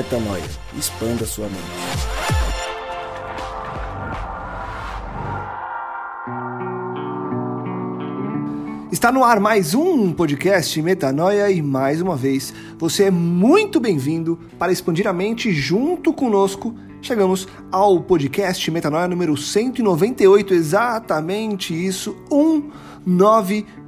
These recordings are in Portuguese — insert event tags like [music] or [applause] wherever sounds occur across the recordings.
Metanoia. Expanda sua mente. Está no ar mais um podcast Metanoia e mais uma vez você é muito bem-vindo para expandir a mente junto conosco. Chegamos ao podcast Metanoia número 198, exatamente isso, 198.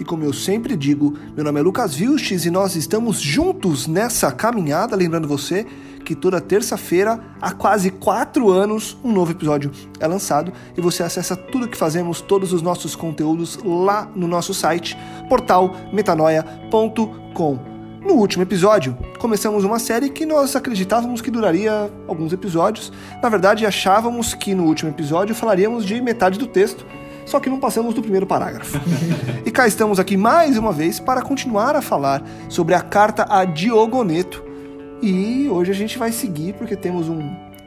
E como eu sempre digo, meu nome é Lucas Vilches e nós estamos juntos nessa caminhada. Lembrando você que toda terça-feira, há quase quatro anos, um novo episódio é lançado e você acessa tudo que fazemos, todos os nossos conteúdos lá no nosso site, portalmetanoia.com. No último episódio, começamos uma série que nós acreditávamos que duraria alguns episódios. Na verdade, achávamos que no último episódio falaríamos de metade do texto, só que não passamos do primeiro parágrafo. e cá estamos aqui mais uma vez para continuar a falar sobre a carta a Diogoneto, e hoje a gente vai seguir porque temos um,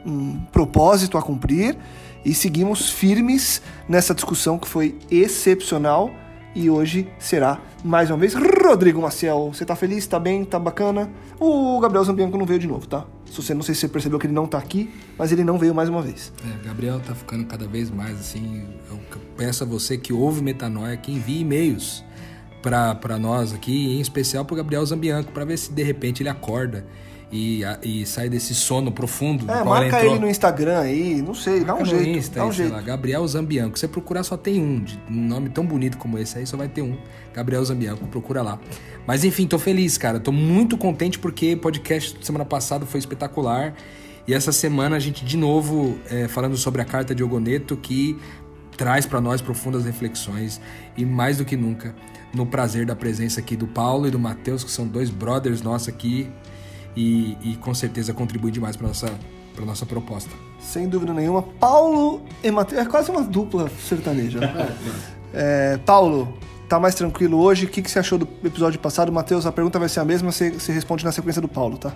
um propósito a cumprir e seguimos firmes nessa discussão que foi excepcional. E hoje será mais uma vez Rodrigo Maciel. Você tá feliz? Tá bem? Tá bacana? O Gabriel Zambianco não veio de novo, tá? Você não sei se você percebeu que ele não tá aqui, mas ele não veio mais uma vez. É, Gabriel tá ficando cada vez mais assim. Eu peço a você que ouve Metanoia que envie e-mails para nós aqui, em especial pro Gabriel Zambianco, para ver se de repente ele acorda e, e sai desse sono profundo. É, marca ele no Instagram aí, não sei, marca dá um jeito. Insta, dá um jeito. Lá, Gabriel Zambianco. Se você procurar, só tem um. De um nome tão bonito como esse aí, só vai ter um. Gabriel Zambianco, procura lá. Mas enfim, tô feliz, cara. Tô muito contente porque o podcast semana passada foi espetacular. E essa semana a gente, de novo, é, falando sobre a carta de Ogoneto, que traz para nós profundas reflexões e mais do que nunca no prazer da presença aqui do Paulo e do Matheus, que são dois brothers nossos aqui e, e com certeza contribui demais para nossa para nossa proposta. Sem dúvida nenhuma, Paulo e Matheus é quase uma dupla sertaneja. [laughs] é, Paulo, tá mais tranquilo hoje? O que, que você achou do episódio passado? Matheus, a pergunta vai ser a mesma, você, você responde na sequência do Paulo, tá?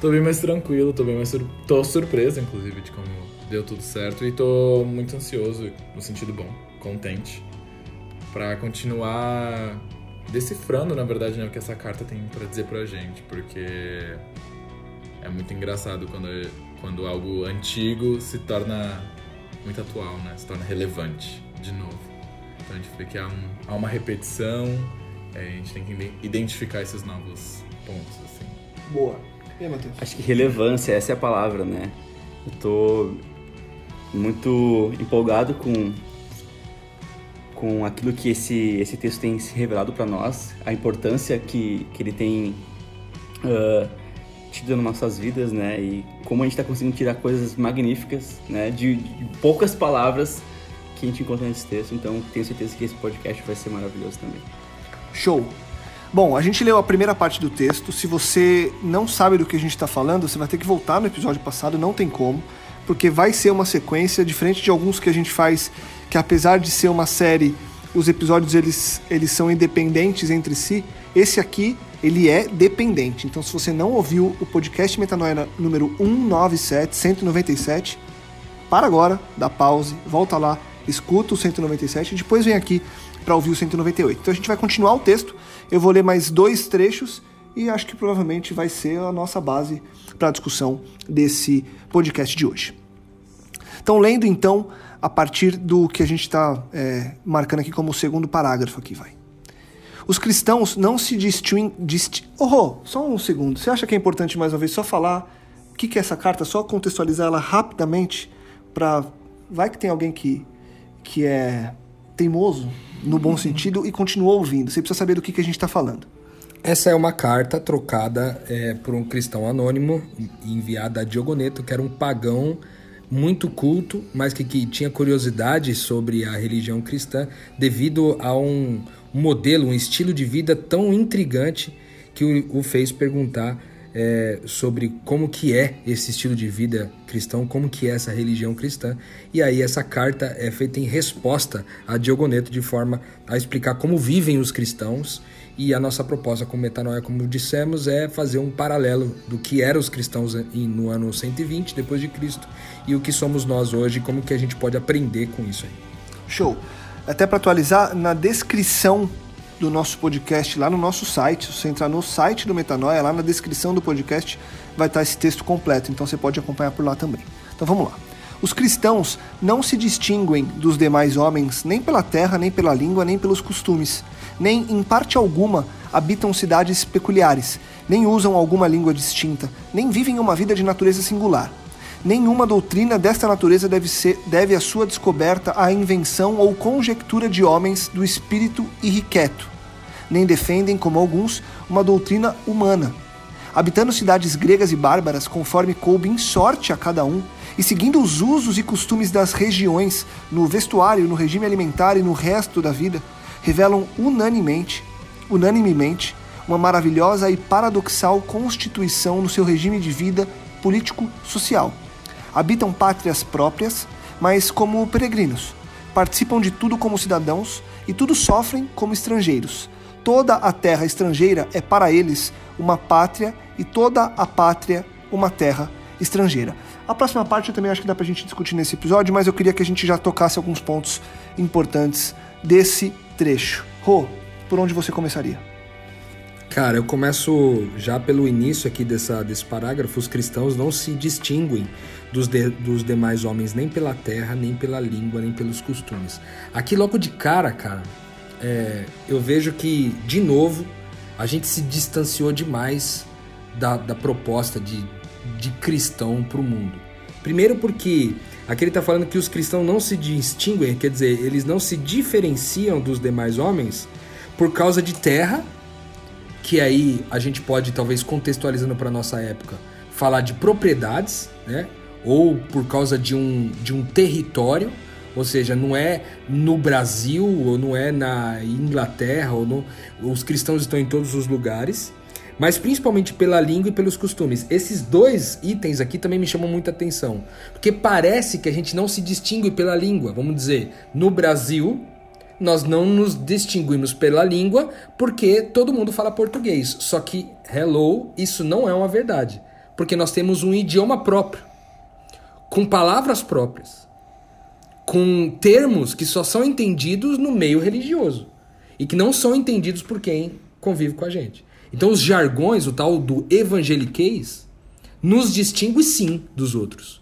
Tô bem mais tranquilo, tô bem mais sur... tô surpreso, inclusive, de como deu tudo certo e tô muito ansioso, no sentido bom, contente, para continuar decifrando, na verdade, né, o que essa carta tem para dizer pra gente, porque é muito engraçado quando, quando algo antigo se torna muito atual, né? Se torna relevante de novo. Então a gente vê que há, um, há uma repetição, é, a gente tem que identificar esses novos pontos, assim. Boa. E aí, Matheus? Acho que relevância, essa é a palavra, né? Eu tô muito empolgado com com aquilo que esse, esse texto tem se revelado para nós, a importância que, que ele tem uh, tido nas nossas vidas, né? E como a gente está conseguindo tirar coisas magníficas, né? De, de, poucas palavras que a gente encontra nesse texto. Então, tenho certeza que esse podcast vai ser maravilhoso também. Show! Bom, a gente leu a primeira parte do texto. Se você não sabe do que a gente está falando, você vai ter que voltar no episódio passado, não tem como, porque vai ser uma sequência diferente de alguns que a gente faz que apesar de ser uma série, os episódios eles, eles são independentes entre si. Esse aqui, ele é dependente. Então, se você não ouviu o podcast Metanoia número 197, 197, para agora, dá pause, volta lá, escuta o 197 e depois vem aqui para ouvir o 198. Então, a gente vai continuar o texto. Eu vou ler mais dois trechos e acho que provavelmente vai ser a nossa base para a discussão desse podcast de hoje. Então, lendo então a partir do que a gente está é, marcando aqui como o segundo parágrafo aqui, vai. Os cristãos não se distinguem... Disti oh, só um segundo. Você acha que é importante, mais uma vez, só falar o que, que é essa carta, só contextualizar ela rapidamente para... Vai que tem alguém que, que é teimoso, no bom [laughs] sentido, e continua ouvindo. Você precisa saber do que, que a gente está falando. Essa é uma carta trocada é, por um cristão anônimo, enviada a Diogoneto, que era um pagão muito culto, mas que, que tinha curiosidade sobre a religião cristã devido a um, modelo, um estilo de vida tão intrigante que o, o fez perguntar é, sobre como que é esse estilo de vida cristão, como que é essa religião cristã. E aí essa carta é feita em resposta a Diogoneto de forma a explicar como vivem os cristãos e a nossa proposta com Metanoia, como dissemos, é fazer um paralelo do que eram os cristãos no ano 120 depois de Cristo e o que somos nós hoje, como que a gente pode aprender com isso aí. Show. Até para atualizar, na descrição do nosso podcast lá no nosso site, se você entrar no site do Metanoia, lá na descrição do podcast, vai estar esse texto completo, então você pode acompanhar por lá também. Então vamos lá. Os cristãos não se distinguem dos demais homens nem pela terra, nem pela língua, nem pelos costumes, nem em parte alguma habitam cidades peculiares, nem usam alguma língua distinta, nem vivem uma vida de natureza singular. Nenhuma doutrina desta natureza deve, ser, deve a sua descoberta à invenção ou conjectura de homens do espírito irrequieto, nem defendem, como alguns, uma doutrina humana. Habitando cidades gregas e bárbaras, conforme coube em sorte a cada um, e seguindo os usos e costumes das regiões, no vestuário, no regime alimentar e no resto da vida, revelam unanimemente, unanimemente uma maravilhosa e paradoxal constituição no seu regime de vida político-social. Habitam pátrias próprias, mas como peregrinos. Participam de tudo como cidadãos e tudo sofrem como estrangeiros. Toda a terra estrangeira é para eles uma pátria e toda a pátria uma terra estrangeira. A próxima parte eu também acho que dá pra gente discutir nesse episódio, mas eu queria que a gente já tocasse alguns pontos importantes desse trecho. Rô, por onde você começaria? Cara, eu começo já pelo início aqui dessa, desse parágrafo. Os cristãos não se distinguem dos, de, dos demais homens nem pela terra, nem pela língua, nem pelos costumes. Aqui, logo de cara, cara, é, eu vejo que, de novo, a gente se distanciou demais da, da proposta de de cristão para o mundo. Primeiro porque aqui ele está falando que os cristãos não se distinguem, quer dizer, eles não se diferenciam dos demais homens por causa de terra, que aí a gente pode talvez contextualizando para nossa época falar de propriedades, né? Ou por causa de um, de um território, ou seja, não é no Brasil ou não é na Inglaterra ou no, os cristãos estão em todos os lugares mas principalmente pela língua e pelos costumes. Esses dois itens aqui também me chamam muita atenção, porque parece que a gente não se distingue pela língua. Vamos dizer, no Brasil, nós não nos distinguimos pela língua porque todo mundo fala português. Só que, hello, isso não é uma verdade, porque nós temos um idioma próprio, com palavras próprias, com termos que só são entendidos no meio religioso e que não são entendidos por quem convive com a gente. Então, os jargões, o tal do evangeliquez, nos distingue sim dos outros.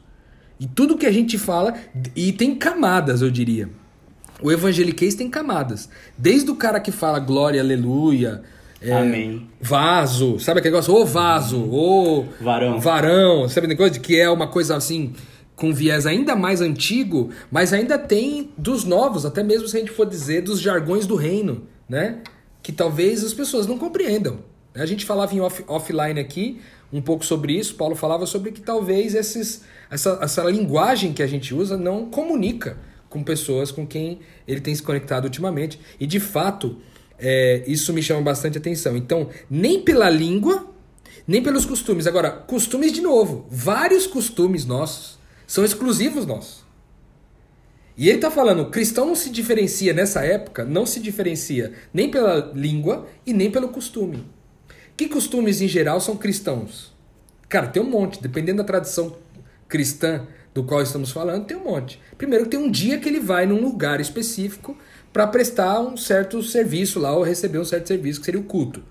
E tudo que a gente fala, e tem camadas, eu diria. O evangeliquez tem camadas. Desde o cara que fala glória, aleluia, é, Amém. Vaso, sabe aquele negócio? Ô vaso, ô varão. Varão, sabe aquele negócio que é uma coisa assim com viés ainda mais antigo, mas ainda tem dos novos, até mesmo se a gente for dizer dos jargões do reino, né? Que talvez as pessoas não compreendam. A gente falava em off, offline aqui um pouco sobre isso. Paulo falava sobre que talvez esses, essa, essa linguagem que a gente usa não comunica com pessoas com quem ele tem se conectado ultimamente. E de fato, é, isso me chama bastante atenção. Então, nem pela língua, nem pelos costumes. Agora, costumes de novo. Vários costumes nossos são exclusivos nossos. E ele está falando, o cristão não se diferencia nessa época, não se diferencia nem pela língua e nem pelo costume. Que costumes em geral são cristãos? Cara, tem um monte, dependendo da tradição cristã do qual estamos falando, tem um monte. Primeiro, tem um dia que ele vai num lugar específico para prestar um certo serviço lá ou receber um certo serviço, que seria o culto.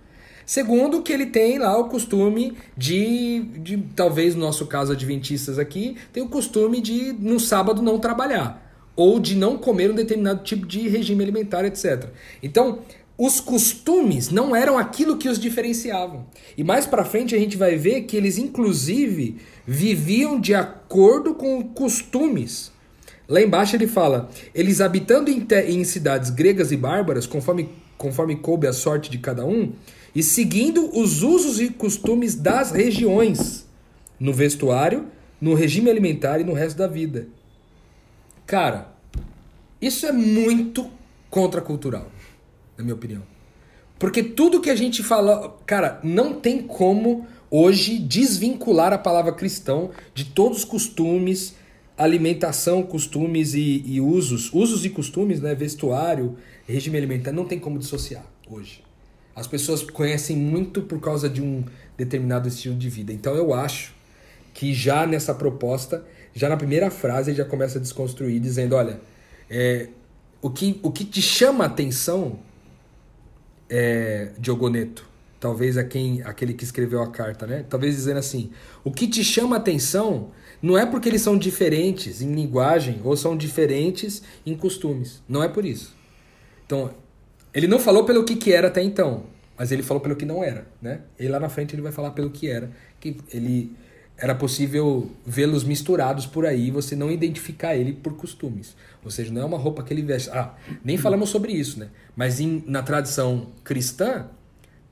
Segundo, que ele tem lá o costume de, de talvez no nosso caso adventistas aqui, tem o costume de no sábado não trabalhar ou de não comer um determinado tipo de regime alimentar, etc. Então, os costumes não eram aquilo que os diferenciavam. E mais para frente a gente vai ver que eles inclusive viviam de acordo com costumes. Lá embaixo ele fala: eles habitando em, em cidades gregas e bárbaras, conforme, conforme coube a sorte de cada um, e seguindo os usos e costumes das regiões, no vestuário, no regime alimentar e no resto da vida. Cara, isso é muito contracultural na minha opinião. Porque tudo que a gente fala, cara, não tem como hoje desvincular a palavra cristão de todos os costumes, alimentação, costumes e, e usos, usos e costumes, né, vestuário, regime alimentar, não tem como dissociar hoje. As pessoas conhecem muito por causa de um determinado estilo de vida. Então eu acho que já nessa proposta, já na primeira frase, ele já começa a desconstruir, dizendo: olha, é, o, que, o que te chama a atenção é, Diogoneto, talvez a quem aquele que escreveu a carta, né? Talvez dizendo assim: o que te chama a atenção não é porque eles são diferentes em linguagem ou são diferentes em costumes. Não é por isso. Então, ele não falou pelo que, que era até então, mas ele falou pelo que não era, né? E lá na frente ele vai falar pelo que era, que ele era possível vê-los misturados por aí e você não identificar ele por costumes. Ou seja, não é uma roupa que ele veste. Ah, nem falamos sobre isso, né? Mas em, na tradição cristã,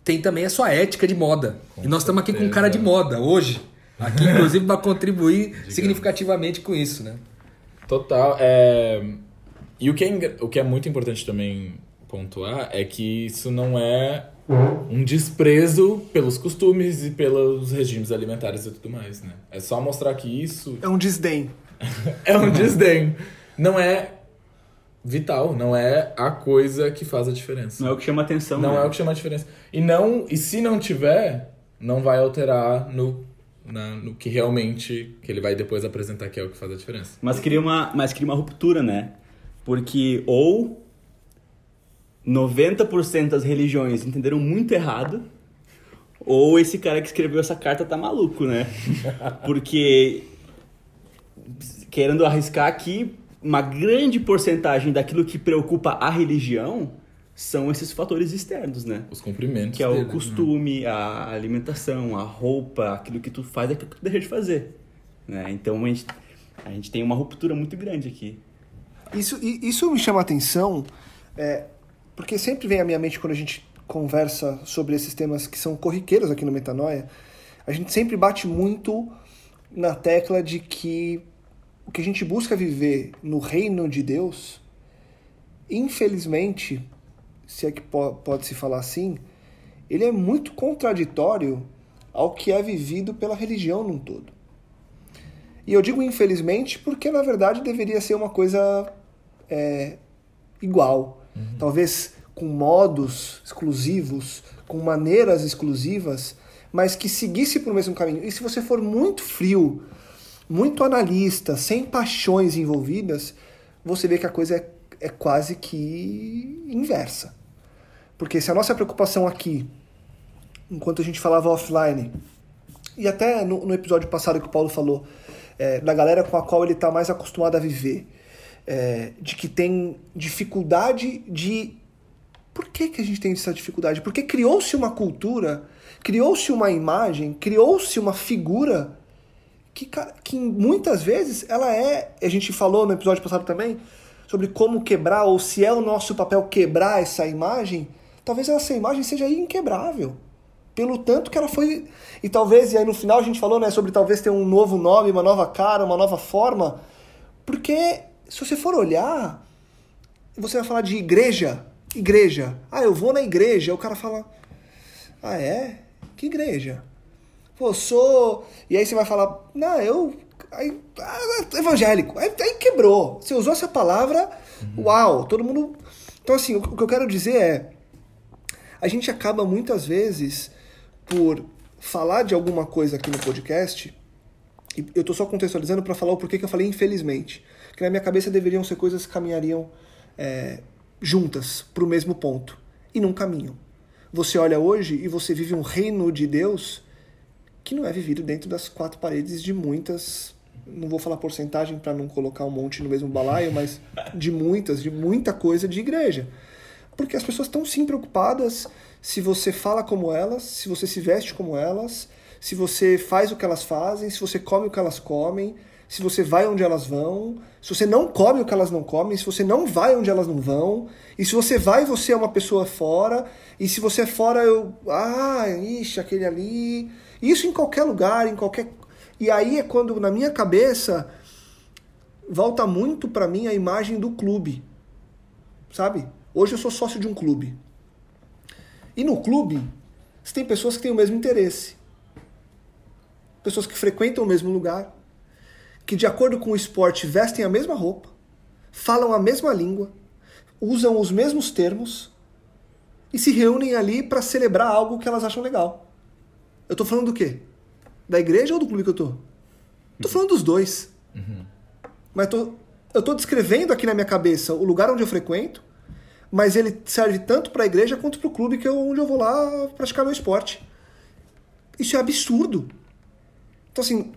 tem também a sua ética de moda. Com e nós estamos aqui com um cara de moda hoje. Aqui, inclusive, para contribuir [laughs] significativamente com isso, né? Total. É... E o que, é, o que é muito importante também pontuar é que isso não é um desprezo pelos costumes e pelos regimes alimentares e tudo mais, né? É só mostrar que isso. É um desdém. [laughs] é um desdém. Não é vital, não é a coisa que faz a diferença. Não é o que chama atenção. Não né? é o que chama a diferença. E não, e se não tiver, não vai alterar no, na, no que realmente que ele vai depois apresentar que é o que faz a diferença. Mas cria uma, mas cria uma ruptura, né? Porque ou 90% das religiões entenderam muito errado, ou esse cara que escreveu essa carta tá maluco, né? [laughs] Porque querendo arriscar aqui, uma grande porcentagem daquilo que preocupa a religião são esses fatores externos, né? Os cumprimentos. Que é o dele, né? costume, né? a alimentação, a roupa, aquilo que tu faz, aquilo que tu deixa de fazer. Né? Então a gente, a gente tem uma ruptura muito grande aqui. Isso, isso me chama a atenção, é, porque sempre vem à minha mente quando a gente conversa sobre esses temas que são corriqueiros aqui no Metanoia, a gente sempre bate muito na tecla de que o que a gente busca viver no reino de Deus, infelizmente, se é que pode se falar assim, ele é muito contraditório ao que é vivido pela religião num todo. E eu digo infelizmente porque na verdade deveria ser uma coisa é, igual. Uhum. Talvez com modos exclusivos, com maneiras exclusivas, mas que seguisse por mesmo caminho. E se você for muito frio muito analista, sem paixões envolvidas, você vê que a coisa é, é quase que inversa. Porque se a nossa preocupação aqui, enquanto a gente falava offline, e até no, no episódio passado que o Paulo falou, é, da galera com a qual ele está mais acostumado a viver, é, de que tem dificuldade de. Por que, que a gente tem essa dificuldade? Porque criou-se uma cultura, criou-se uma imagem, criou-se uma figura que, que muitas vezes ela é. A gente falou no episódio passado também sobre como quebrar, ou se é o nosso papel quebrar essa imagem, talvez essa imagem seja inquebrável. Pelo tanto que ela foi. E talvez, e aí no final a gente falou né, sobre talvez ter um novo nome, uma nova cara, uma nova forma. Porque se você for olhar, você vai falar de igreja. Igreja. Ah, eu vou na igreja. O cara fala. Ah, é? Que igreja? Pô, sou. E aí você vai falar, não, eu. Aí, ah, evangélico. Aí, aí, quebrou. Você usou essa palavra, uhum. uau, todo mundo. Então, assim, o, o que eu quero dizer é. A gente acaba muitas vezes por falar de alguma coisa aqui no podcast, e eu tô só contextualizando para falar o porquê que eu falei infelizmente. Que na minha cabeça deveriam ser coisas que caminhariam é, juntas para o mesmo ponto. E não caminham. Você olha hoje e você vive um reino de Deus que não é vivido dentro das quatro paredes de muitas, não vou falar porcentagem para não colocar um monte no mesmo balaio, mas de muitas, de muita coisa de igreja. Porque as pessoas estão sim preocupadas se você fala como elas, se você se veste como elas, se você faz o que elas fazem, se você come o que elas comem, se você vai onde elas vão, se você não come o que elas não comem, se você não vai onde elas não vão, e se você vai, você é uma pessoa fora, e se você é fora, eu. Ah, ixi, aquele ali. Isso em qualquer lugar, em qualquer. E aí é quando, na minha cabeça, volta muito para mim a imagem do clube. Sabe? Hoje eu sou sócio de um clube. E no clube, você tem pessoas que têm o mesmo interesse. Pessoas que frequentam o mesmo lugar. Que, de acordo com o esporte, vestem a mesma roupa. Falam a mesma língua. Usam os mesmos termos. E se reúnem ali para celebrar algo que elas acham legal. Eu tô falando do quê? Da igreja ou do clube que eu tô? Tô falando dos dois. Uhum. Mas tô, eu tô descrevendo aqui na minha cabeça o lugar onde eu frequento, mas ele serve tanto para a igreja quanto para o clube que é onde eu vou lá praticar meu esporte. Isso é absurdo. Então, assim,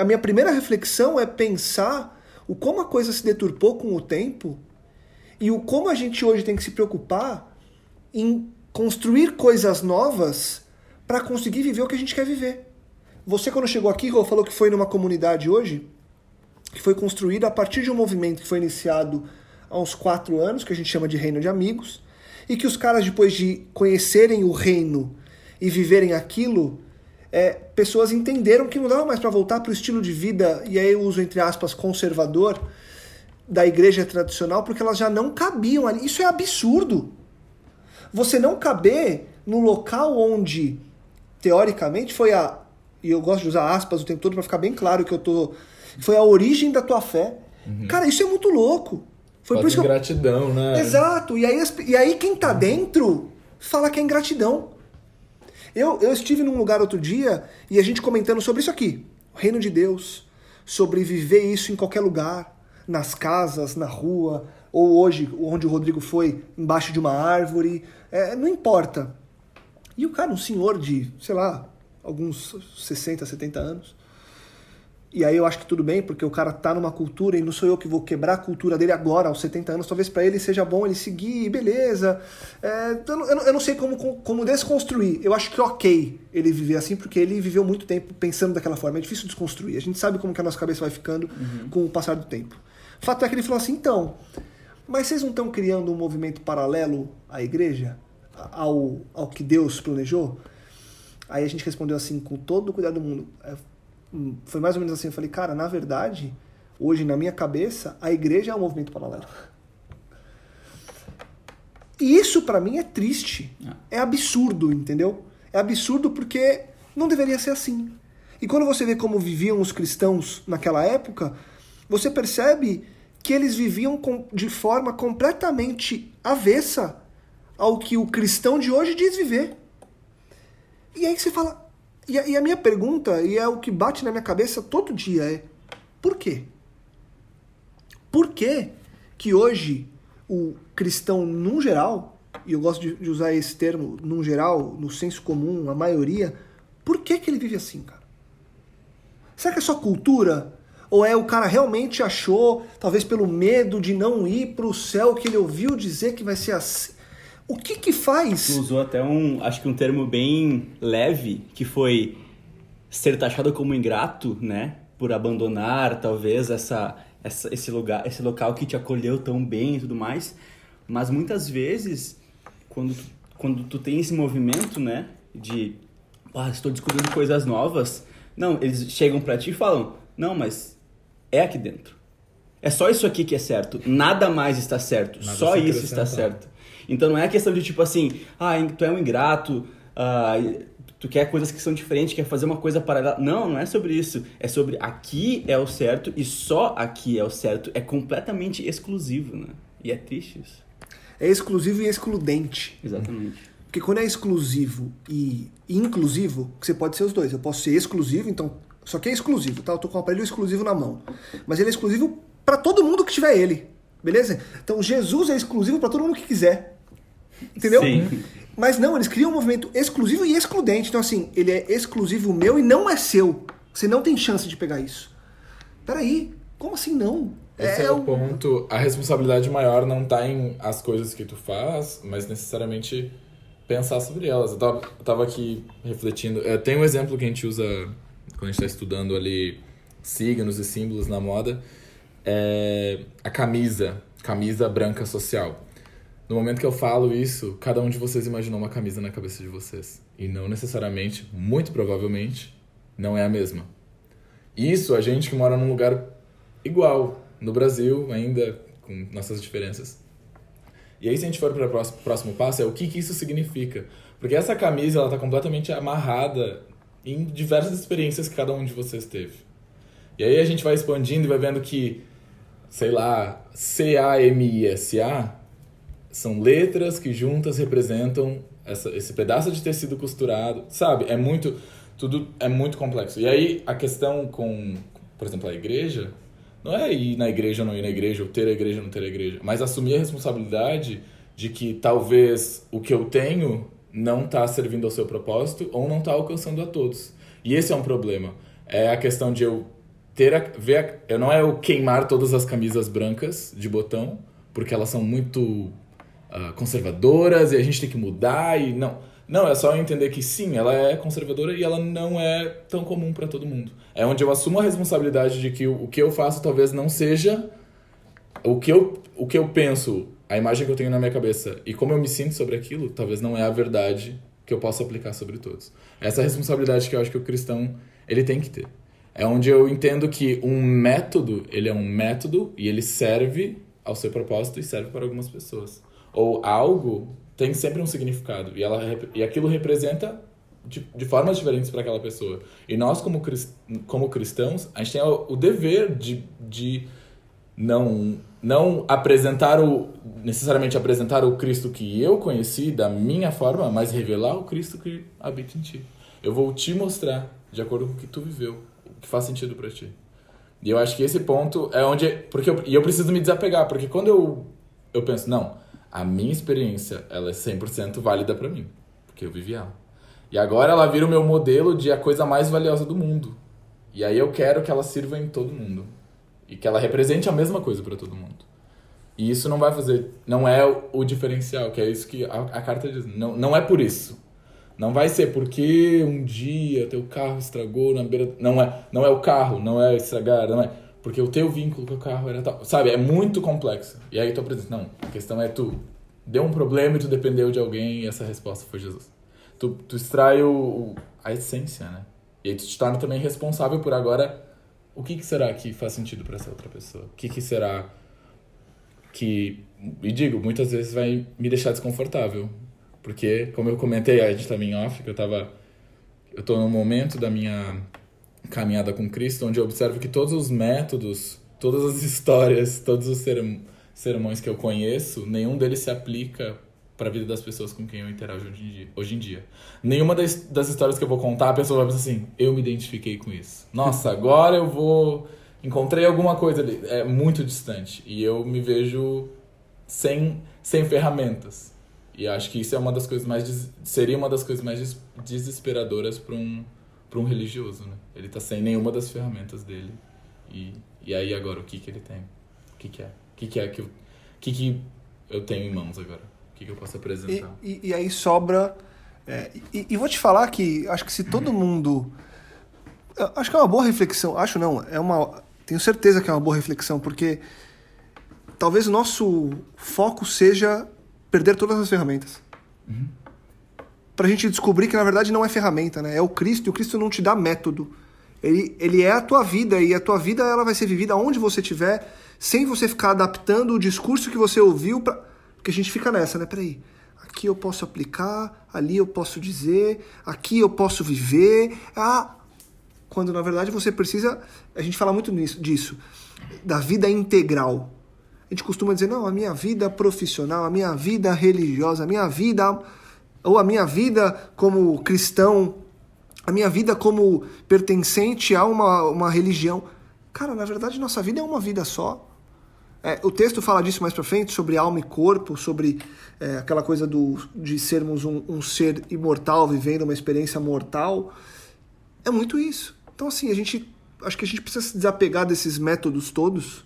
a minha primeira reflexão é pensar o como a coisa se deturpou com o tempo e o como a gente hoje tem que se preocupar em construir coisas novas para conseguir viver o que a gente quer viver. Você, quando chegou aqui, Rô, falou que foi numa comunidade hoje que foi construída a partir de um movimento que foi iniciado há uns quatro anos, que a gente chama de Reino de Amigos, e que os caras, depois de conhecerem o reino e viverem aquilo, é, pessoas entenderam que não dava mais para voltar para o estilo de vida, e aí eu uso entre aspas conservador, da igreja tradicional, porque elas já não cabiam ali. Isso é absurdo. Você não caber no local onde, teoricamente, foi a. E eu gosto de usar aspas o tempo todo para ficar bem claro que eu tô. Foi a origem da tua fé. Uhum. Cara, isso é muito louco. Foi Falta por isso ingratidão, eu... né? Exato. E aí, e aí quem tá dentro fala que é ingratidão. Eu, eu estive num lugar outro dia e a gente comentando sobre isso aqui. O reino de Deus. Sobre viver isso em qualquer lugar. Nas casas, na rua. Ou hoje, onde o Rodrigo foi, embaixo de uma árvore. É, não importa. E o cara, um senhor de, sei lá, alguns 60, 70 anos. E aí eu acho que tudo bem, porque o cara tá numa cultura e não sou eu que vou quebrar a cultura dele agora, aos 70 anos. Talvez para ele seja bom ele seguir, beleza. É, eu, não, eu, não, sei como, como desconstruir. Eu acho que ok ele viver assim, porque ele viveu muito tempo pensando daquela forma. É difícil desconstruir. A gente sabe como que a nossa cabeça vai ficando uhum. com o passar do tempo. O fato é que ele falou assim, então, mas vocês não estão criando um movimento paralelo à igreja? Ao, ao que Deus planejou? Aí a gente respondeu assim, com todo o cuidado do mundo. Foi mais ou menos assim, eu falei, cara, na verdade, hoje na minha cabeça, a igreja é um movimento paralelo. E isso para mim é triste. É. é absurdo, entendeu? É absurdo porque não deveria ser assim. E quando você vê como viviam os cristãos naquela época, você percebe que eles viviam de forma completamente avessa ao que o cristão de hoje diz viver. E aí você fala, e a, e a minha pergunta, e é o que bate na minha cabeça todo dia, é: por quê? Por que que hoje o cristão, num geral, e eu gosto de, de usar esse termo, num geral, no senso comum, a maioria, por que que ele vive assim, cara? Será que é só cultura? Ou é o cara realmente achou, talvez pelo medo de não ir para o céu, que ele ouviu dizer que vai ser assim? O que que faz? Tu usou até um, acho que um termo bem leve, que foi ser taxado como ingrato, né? Por abandonar, talvez, essa, essa, esse, lugar, esse local que te acolheu tão bem e tudo mais. Mas muitas vezes, quando tu, quando tu tem esse movimento, né? De, ah, estou descobrindo coisas novas. Não, eles chegam para ti e falam, não, mas é aqui dentro. É só isso aqui que é certo. Nada mais está certo. Nada só isso está certo. Então não é questão de tipo assim, ah, tu é um ingrato, ah, tu quer coisas que são diferentes, quer fazer uma coisa paralela. Não, não é sobre isso. É sobre aqui é o certo e só aqui é o certo. É completamente exclusivo, né? E é triste isso. É exclusivo e excludente. Exatamente. Porque quando é exclusivo e inclusivo, você pode ser os dois. Eu posso ser exclusivo, então. Só que é exclusivo, tá? Eu tô com o aparelho exclusivo na mão. Mas ele é exclusivo para todo mundo que tiver ele. Beleza? Então Jesus é exclusivo para todo mundo que quiser. Entendeu? Sim. Mas não, eles criam um movimento exclusivo e excludente. Então, assim, ele é exclusivo meu e não é seu. Você não tem chance de pegar isso. Peraí, como assim não? Esse é, é o ponto. A responsabilidade maior não tá em as coisas que tu faz, mas necessariamente pensar sobre elas. Eu tava, eu tava aqui refletindo. É, tem um exemplo que a gente usa quando a gente está estudando ali signos e símbolos na moda. É a camisa, camisa branca social. No momento que eu falo isso, cada um de vocês imaginou uma camisa na cabeça de vocês. E não necessariamente, muito provavelmente, não é a mesma. Isso a gente que mora num lugar igual, no Brasil, ainda com nossas diferenças. E aí, se a gente for para o próximo passo, é o que, que isso significa. Porque essa camisa ela está completamente amarrada em diversas experiências que cada um de vocês teve. E aí a gente vai expandindo e vai vendo que, sei lá, C-A-M-I-S-A são letras que juntas representam essa, esse pedaço de tecido costurado, sabe? É muito, tudo é muito complexo. E aí a questão com, por exemplo, a igreja, não é ir na igreja ou não ir na igreja, ou ter a igreja ou não ter a igreja, mas assumir a responsabilidade de que talvez o que eu tenho não está servindo ao seu propósito ou não está alcançando a todos. E esse é um problema. É a questão de eu ter a, ver a, eu não é o queimar todas as camisas brancas de botão, porque elas são muito uh, conservadoras e a gente tem que mudar e não. Não, é só entender que sim, ela é conservadora e ela não é tão comum para todo mundo. É onde eu assumo a responsabilidade de que o, que eu faço talvez não seja o que eu, o que eu penso, a imagem que eu tenho na minha cabeça e como eu me sinto sobre aquilo, talvez não é a verdade que eu possa aplicar sobre todos. Essa é a responsabilidade que eu acho que o cristão ele tem que ter. É onde eu entendo que um método, ele é um método e ele serve ao seu propósito e serve para algumas pessoas. Ou algo tem sempre um significado e, ela, e aquilo representa de, de formas diferentes para aquela pessoa. E nós, como, como cristãos, a gente tem o, o dever de, de não não apresentar o necessariamente apresentar o Cristo que eu conheci da minha forma, mas revelar o Cristo que habita em ti. Eu vou te mostrar de acordo com o que tu viveu, o que faz sentido para ti. E eu acho que esse ponto é onde porque eu, e eu preciso me desapegar, porque quando eu eu penso, não, a minha experiência, ela é 100% válida para mim, porque eu vivi ela. E agora ela vira o meu modelo de a coisa mais valiosa do mundo. E aí eu quero que ela sirva em todo mundo e que ela represente a mesma coisa para todo mundo. E isso não vai fazer, não é o diferencial, que é isso que a, a, carta diz. Não, não é por isso. Não vai ser porque um dia teu carro estragou na beira. Não é, não é o carro, não é estragar, não é. Porque o teu vínculo com o carro era tal. Sabe, é muito complexo. E aí tu apresenta, não, a questão é tu deu um problema e tu dependeu de alguém e essa resposta foi Jesus. Tu, tu extrai o, a essência, né? E aí tu te torna também responsável por agora o que, que será que faz sentido para essa outra pessoa? O que, que será que, e digo, muitas vezes vai me deixar desconfortável. Porque, como eu comentei, a gente em off, que eu estava. Eu estou num momento da minha caminhada com Cristo onde eu observo que todos os métodos, todas as [laughs] histórias, todos os sermões que eu conheço, nenhum deles se aplica para a vida das pessoas com quem eu interajo hoje em dia. Hoje em dia. Nenhuma das, das histórias que eu vou contar, a pessoa vai pensar assim: eu me identifiquei com isso. Nossa, [laughs] agora eu vou. Encontrei alguma coisa ali. É muito distante. E eu me vejo sem, sem ferramentas. E acho que isso é uma das coisas mais. Seria uma das coisas mais desesperadoras para um, um religioso, né? Ele tá sem nenhuma das ferramentas dele. E, e aí agora, o que que ele tem? O que que é? O que que é que eu, que que eu tenho em mãos agora? que, que eu posso apresentar? E, e, e aí sobra. É, e, e, vou te falar que acho que se todo mundo. Acho que é uma boa reflexão. Acho não, é uma. Tenho certeza que é uma boa reflexão, porque talvez o nosso foco seja perder todas as ferramentas. Uhum. Pra gente descobrir que na verdade não é ferramenta, né? É o Cristo, e o Cristo não te dá método. Ele, ele é a tua vida, e a tua vida ela vai ser vivida onde você estiver, sem você ficar adaptando o discurso que você ouviu para porque a gente fica nessa, né? Peraí, aqui eu posso aplicar, ali eu posso dizer, aqui eu posso viver. Ah, quando na verdade você precisa. A gente fala muito nisso, disso, da vida integral. A gente costuma dizer, não, a minha vida profissional, a minha vida religiosa, a minha vida. Ou a minha vida como cristão, a minha vida como pertencente a uma, uma religião. Cara, na verdade, nossa vida é uma vida só. É, o texto fala disso mais para frente, sobre alma e corpo, sobre é, aquela coisa do, de sermos um, um, ser imortal vivendo uma experiência mortal. É muito isso. Então, assim, a gente. Acho que a gente precisa se desapegar desses métodos todos,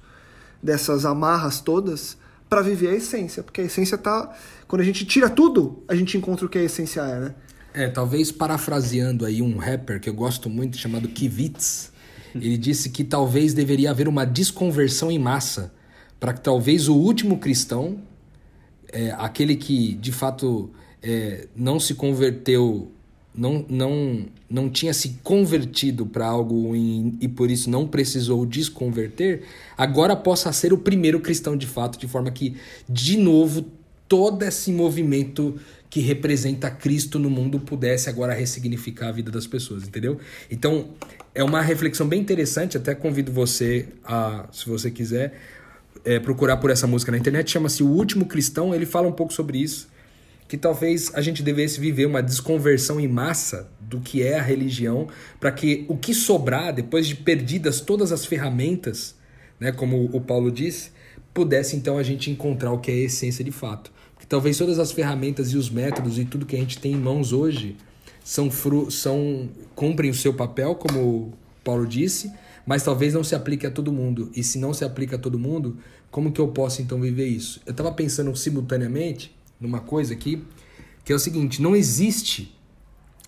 dessas amarras todas, para viver a essência. Porque a essência tá. Quando a gente tira tudo, a gente encontra o que a essência é, né? É, talvez parafraseando aí um rapper que eu gosto muito, chamado Kivitz, ele disse que talvez deveria haver uma desconversão em massa para que talvez o último cristão, é, aquele que de fato é, não se converteu, não, não, não tinha se convertido para algo e por isso não precisou desconverter, agora possa ser o primeiro cristão de fato, de forma que, de novo, todo esse movimento que representa Cristo no mundo pudesse agora ressignificar a vida das pessoas, entendeu? Então, é uma reflexão bem interessante, até convido você a, se você quiser, é, procurar por essa música na internet, chama-se O Último Cristão, ele fala um pouco sobre isso, que talvez a gente devesse viver uma desconversão em massa do que é a religião, para que o que sobrar, depois de perdidas todas as ferramentas, né, como o Paulo disse, pudesse então a gente encontrar o que é a essência de fato. Talvez todas as ferramentas e os métodos e tudo que a gente tem em mãos hoje são, fru são cumprem o seu papel, como Paulo disse, mas talvez não se aplique a todo mundo. E se não se aplica a todo mundo, como que eu posso então viver isso? Eu estava pensando simultaneamente numa coisa aqui, que é o seguinte: não existe.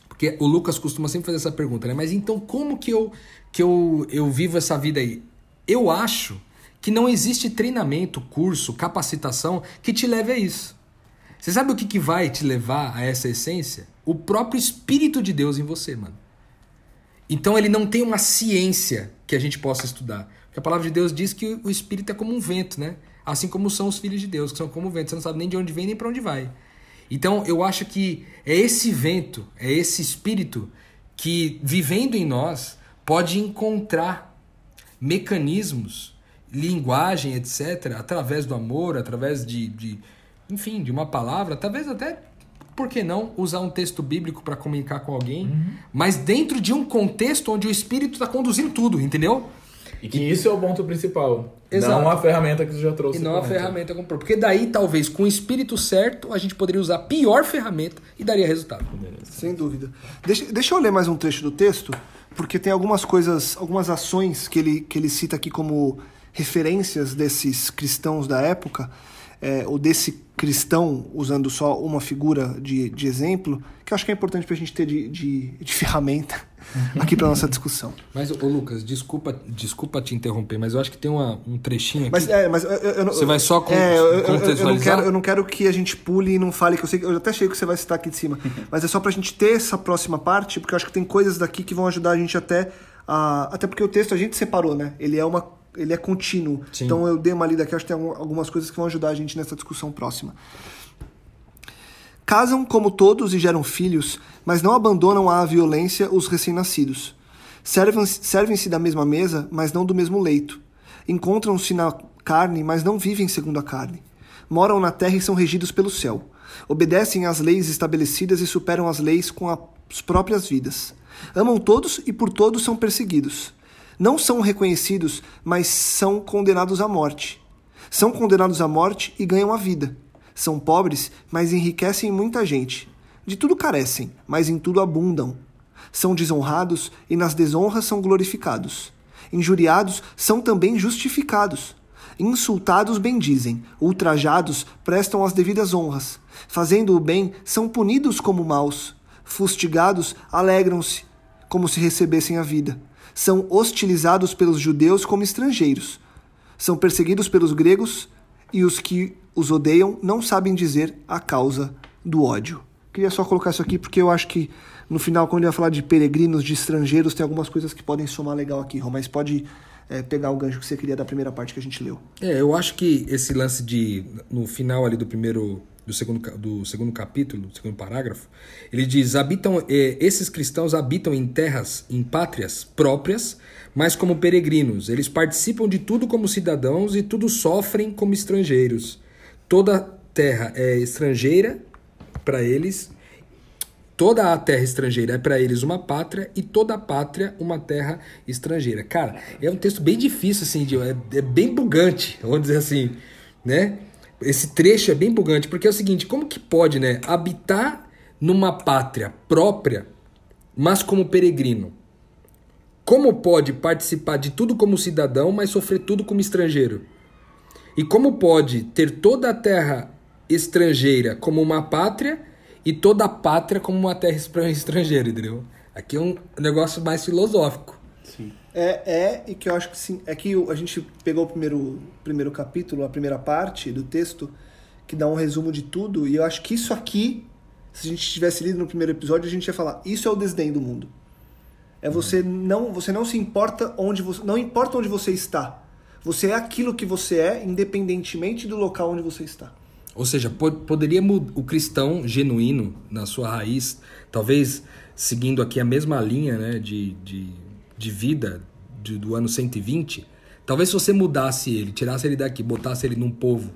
Porque o Lucas costuma sempre fazer essa pergunta, né? Mas então como que eu, que eu, eu vivo essa vida aí? Eu acho que não existe treinamento, curso, capacitação que te leve a isso. Você sabe o que, que vai te levar a essa essência? O próprio Espírito de Deus em você, mano. Então ele não tem uma ciência que a gente possa estudar. Porque a palavra de Deus diz que o Espírito é como um vento, né? Assim como são os filhos de Deus, que são como o vento. Você não sabe nem de onde vem nem para onde vai. Então eu acho que é esse vento, é esse Espírito que, vivendo em nós, pode encontrar mecanismos, linguagem, etc., através do amor, através de, de enfim, de uma palavra, talvez até por que não usar um texto bíblico para comunicar com alguém, uhum. mas dentro de um contexto onde o Espírito está conduzindo tudo, entendeu? E que isso é o ponto principal. Exato. Não a ferramenta que você já trouxe. E não a ferramenta que Porque daí, talvez, com o espírito certo, a gente poderia usar a pior ferramenta e daria resultado. Sem dúvida. Deixa, deixa eu ler mais um trecho do texto, porque tem algumas coisas, algumas ações que ele, que ele cita aqui como referências desses cristãos da época é, ou desse cristão, usando só uma figura de, de exemplo, que eu acho que é importante para a gente ter de, de, de [laughs] ferramenta aqui para nossa discussão. Mas, ô Lucas, desculpa, desculpa te interromper, mas eu acho que tem uma, um trechinho aqui. Mas, é, mas eu, eu, você vai só com, é, eu, contextualizar? Eu não, quero, eu não quero que a gente pule e não fale, que eu sei eu até achei que você vai citar aqui de cima, [laughs] mas é só para a gente ter essa próxima parte, porque eu acho que tem coisas daqui que vão ajudar a gente até a, até porque o texto a gente separou, né? Ele é uma ele é contínuo. Sim. Então eu dei uma lida aqui, acho que tem algumas coisas que vão ajudar a gente nessa discussão próxima. Casam como todos e geram filhos, mas não abandonam à violência os recém-nascidos. Servem-se da mesma mesa, mas não do mesmo leito. Encontram-se na carne, mas não vivem segundo a carne. Moram na terra e são regidos pelo céu. Obedecem às leis estabelecidas e superam as leis com as próprias vidas. Amam todos e por todos são perseguidos não são reconhecidos, mas são condenados à morte. São condenados à morte e ganham a vida. São pobres, mas enriquecem muita gente. De tudo carecem, mas em tudo abundam. São desonrados e nas desonras são glorificados. Injuriados são também justificados. Insultados bendizem, ultrajados prestam as devidas honras. Fazendo o bem, são punidos como maus. Fustigados, alegram-se, como se recebessem a vida são hostilizados pelos judeus como estrangeiros. São perseguidos pelos gregos e os que os odeiam não sabem dizer a causa do ódio. Queria só colocar isso aqui porque eu acho que no final, quando ele vai falar de peregrinos, de estrangeiros, tem algumas coisas que podem somar legal aqui, Mas pode é, pegar o gancho que você queria da primeira parte que a gente leu. É, eu acho que esse lance de. No final ali do primeiro do segundo, do segundo capítulo, do segundo parágrafo, ele diz: habitam eh, esses cristãos habitam em terras, em pátrias próprias, mas como peregrinos. Eles participam de tudo como cidadãos e tudo sofrem como estrangeiros. Toda terra é estrangeira para eles. Toda a terra estrangeira é para eles uma pátria e toda a pátria uma terra estrangeira. Cara, é um texto bem difícil, assim, de, é, é bem bugante, vamos dizer assim, né? Esse trecho é bem bugante, porque é o seguinte, como que pode, né, habitar numa pátria própria, mas como peregrino? Como pode participar de tudo como cidadão, mas sofrer tudo como estrangeiro? E como pode ter toda a terra estrangeira como uma pátria e toda a pátria como uma terra [laughs] estrangeira, entendeu? Aqui é um negócio mais filosófico. Sim. É, é, e que eu acho que sim. É que a gente pegou o primeiro, primeiro capítulo, a primeira parte do texto, que dá um resumo de tudo, e eu acho que isso aqui, se a gente tivesse lido no primeiro episódio, a gente ia falar: isso é o desdém do mundo. É você não, você não se importa onde você, não importa onde você está. Você é aquilo que você é, independentemente do local onde você está. Ou seja, poderia o cristão genuíno na sua raiz, talvez seguindo aqui a mesma linha né, de, de de vida de, do ano 120, talvez se você mudasse ele, tirasse ele daqui, botasse ele num povo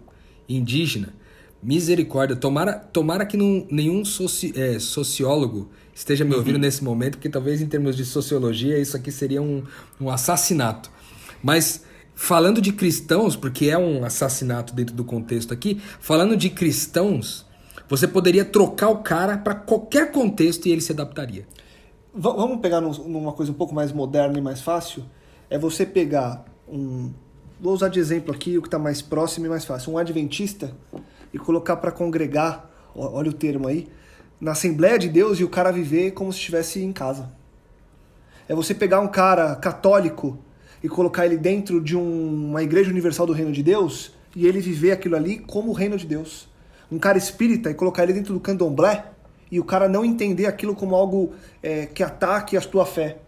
indígena, misericórdia, tomara, tomara que não, nenhum soci, é, sociólogo esteja me ouvindo uhum. nesse momento, porque talvez em termos de sociologia isso aqui seria um, um assassinato. Mas falando de cristãos, porque é um assassinato dentro do contexto aqui, falando de cristãos, você poderia trocar o cara para qualquer contexto e ele se adaptaria. Va- Vamos pegar num- numa coisa um pouco mais moderna e mais fácil? É você pegar um. Vou usar de exemplo aqui o que está mais próximo e mais fácil. Um adventista e colocar para congregar, olha o termo aí, na Assembleia de Deus e o cara viver como se estivesse em casa. É você pegar um cara católico e colocar ele dentro de um- uma igreja universal do reino de Deus e ele viver aquilo ali como o reino de Deus. Um cara espírita e colocar ele dentro do candomblé e o cara não entender aquilo como algo é, que ataque a tua fé.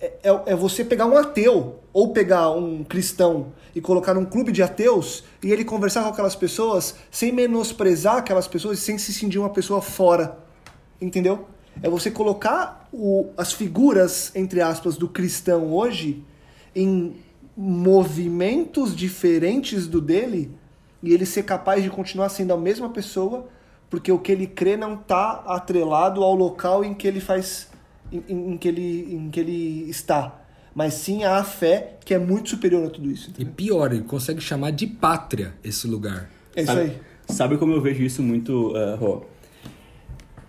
É, é- é você pegar um ateu ou pegar um cristão e colocar num clube de ateus e ele conversar com aquelas pessoas sem menosprezar aquelas pessoas e sem se sentir uma pessoa fora. Entendeu? É você colocar o- as figuras, entre aspas, do cristão hoje em movimentos diferentes do dele e ele ser capaz de continuar sendo a mesma pessoa porque o que ele crê não está atrelado ao local em que ele faz em, em- que ele em que ele está mas sim à fé que é muito superior a tudo isso E entendeu? pior, ele consegue chamar de pátria esse lugar. é isso sabe, aí Sabe como eu vejo isso muito, uh, Rô?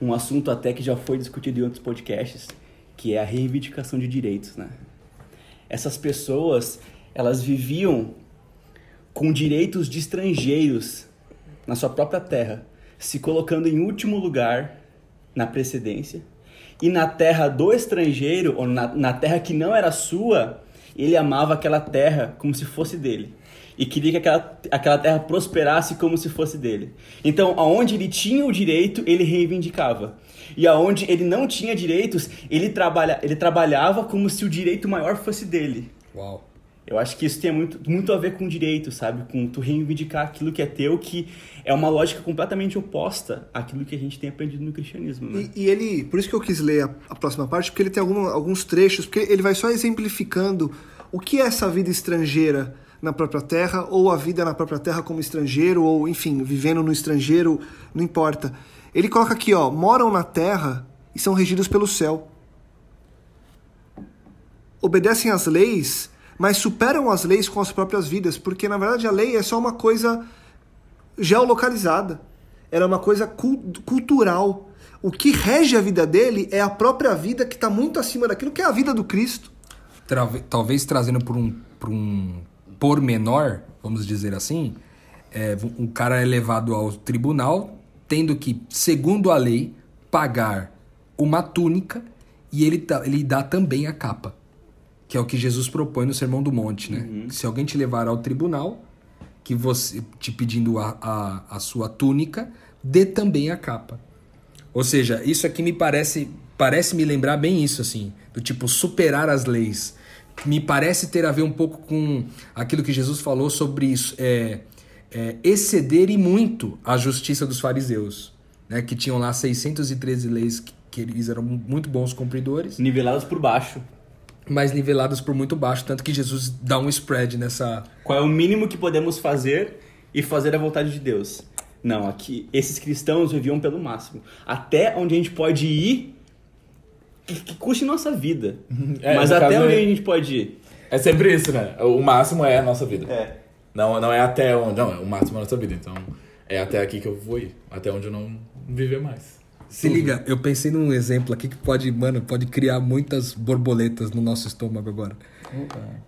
Um assunto até que já foi discutido em outros podcasts, que é a reivindicação de direitos, né? Essas pessoas, elas viviam com direitos de estrangeiros na sua própria terra, se colocando em último lugar na precedência. E na terra do estrangeiro, ou na, na terra que não era sua, ele amava aquela terra como se fosse dele. E queria que aquela, aquela terra prosperasse como se fosse dele. Então, aonde ele tinha o direito, ele reivindicava. E aonde ele não tinha direitos, ele, trabalha, ele trabalhava como se o direito maior fosse dele. Uau. Eu acho que isso tem muito, muito a ver com direito, sabe? Com tu reivindicar aquilo que é teu, que é uma lógica completamente oposta àquilo que a gente tem aprendido no cristianismo, né? E, e ele, por isso que eu quis ler a, a próxima parte, porque ele tem algum- alguns trechos, porque ele vai só exemplificando o que é essa vida estrangeira na própria terra, ou a vida na própria terra como estrangeiro, ou enfim, vivendo no estrangeiro, não importa. Ele coloca aqui, ó, moram na terra e são regidos pelo céu. Obedecem às leis, mas superam as leis com as próprias vidas, porque na verdade a lei é só uma coisa geolocalizada. Era uma coisa cul- cultural. O que rege a vida dele é a própria vida que está muito acima daquilo que é a vida do Cristo. Talvez trazendo por um, por um pormenor, vamos dizer assim, é, um cara é levado ao tribunal, tendo que, segundo a lei, pagar uma túnica e ele, dá- ele dá também a capa, que é o que Jesus propõe no Sermão do Monte, né? Se alguém te levar ao tribunal, que você te pedindo a, a, a sua túnica, dê também a capa. Ou seja, isso aqui me parece parece me lembrar bem isso assim, do tipo superar as leis. Me parece ter a ver um pouco com aquilo que Jesus falou sobre isso, é, é, exceder e muito a justiça dos fariseus, né, que tinham lá 613 leis que, que eles eram muito bons cumpridores, Nivelados por baixo. Mas niveladas por muito baixo, tanto que Jesus dá um spread nessa Qual é o mínimo que podemos fazer e fazer a vontade de Deus? Não, aqui esses cristãos viviam pelo máximo. Até onde a gente pode ir que, que custe nossa vida. É, Mas até onde é- a gente pode ir. É sempre isso, né? O máximo é a nossa vida. É. Não, não é até onde. Não, é o máximo é a nossa vida. Então, é até aqui que eu vou ir. Até onde eu não viver mais. Se liga, eu pensei num exemplo aqui que pode, mano, pode criar muitas borboletas no nosso estômago agora.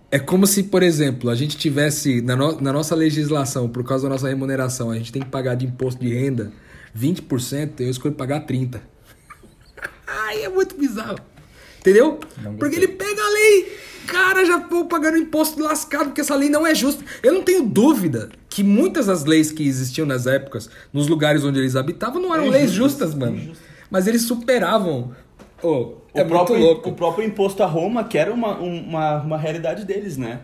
É como se, por exemplo, a gente tivesse, na, no- na nossa legislação, por causa da nossa remuneração, a gente tem que pagar de imposto de renda 20%, eu escolho pagar 30%. [laughs] Ai, é muito bizarro. Entendeu? Porque ele pega a lei, cara, já vou pagando imposto lascado, porque essa lei não é justa. Eu não tenho dúvida que muitas das leis que existiam nas épocas, nos lugares onde eles habitavam, não eram leis justas, mano. Mas eles superavam. Oh, é o, próprio, muito louco. o próprio imposto a Roma, que era uma, um- uma, uma realidade deles, né?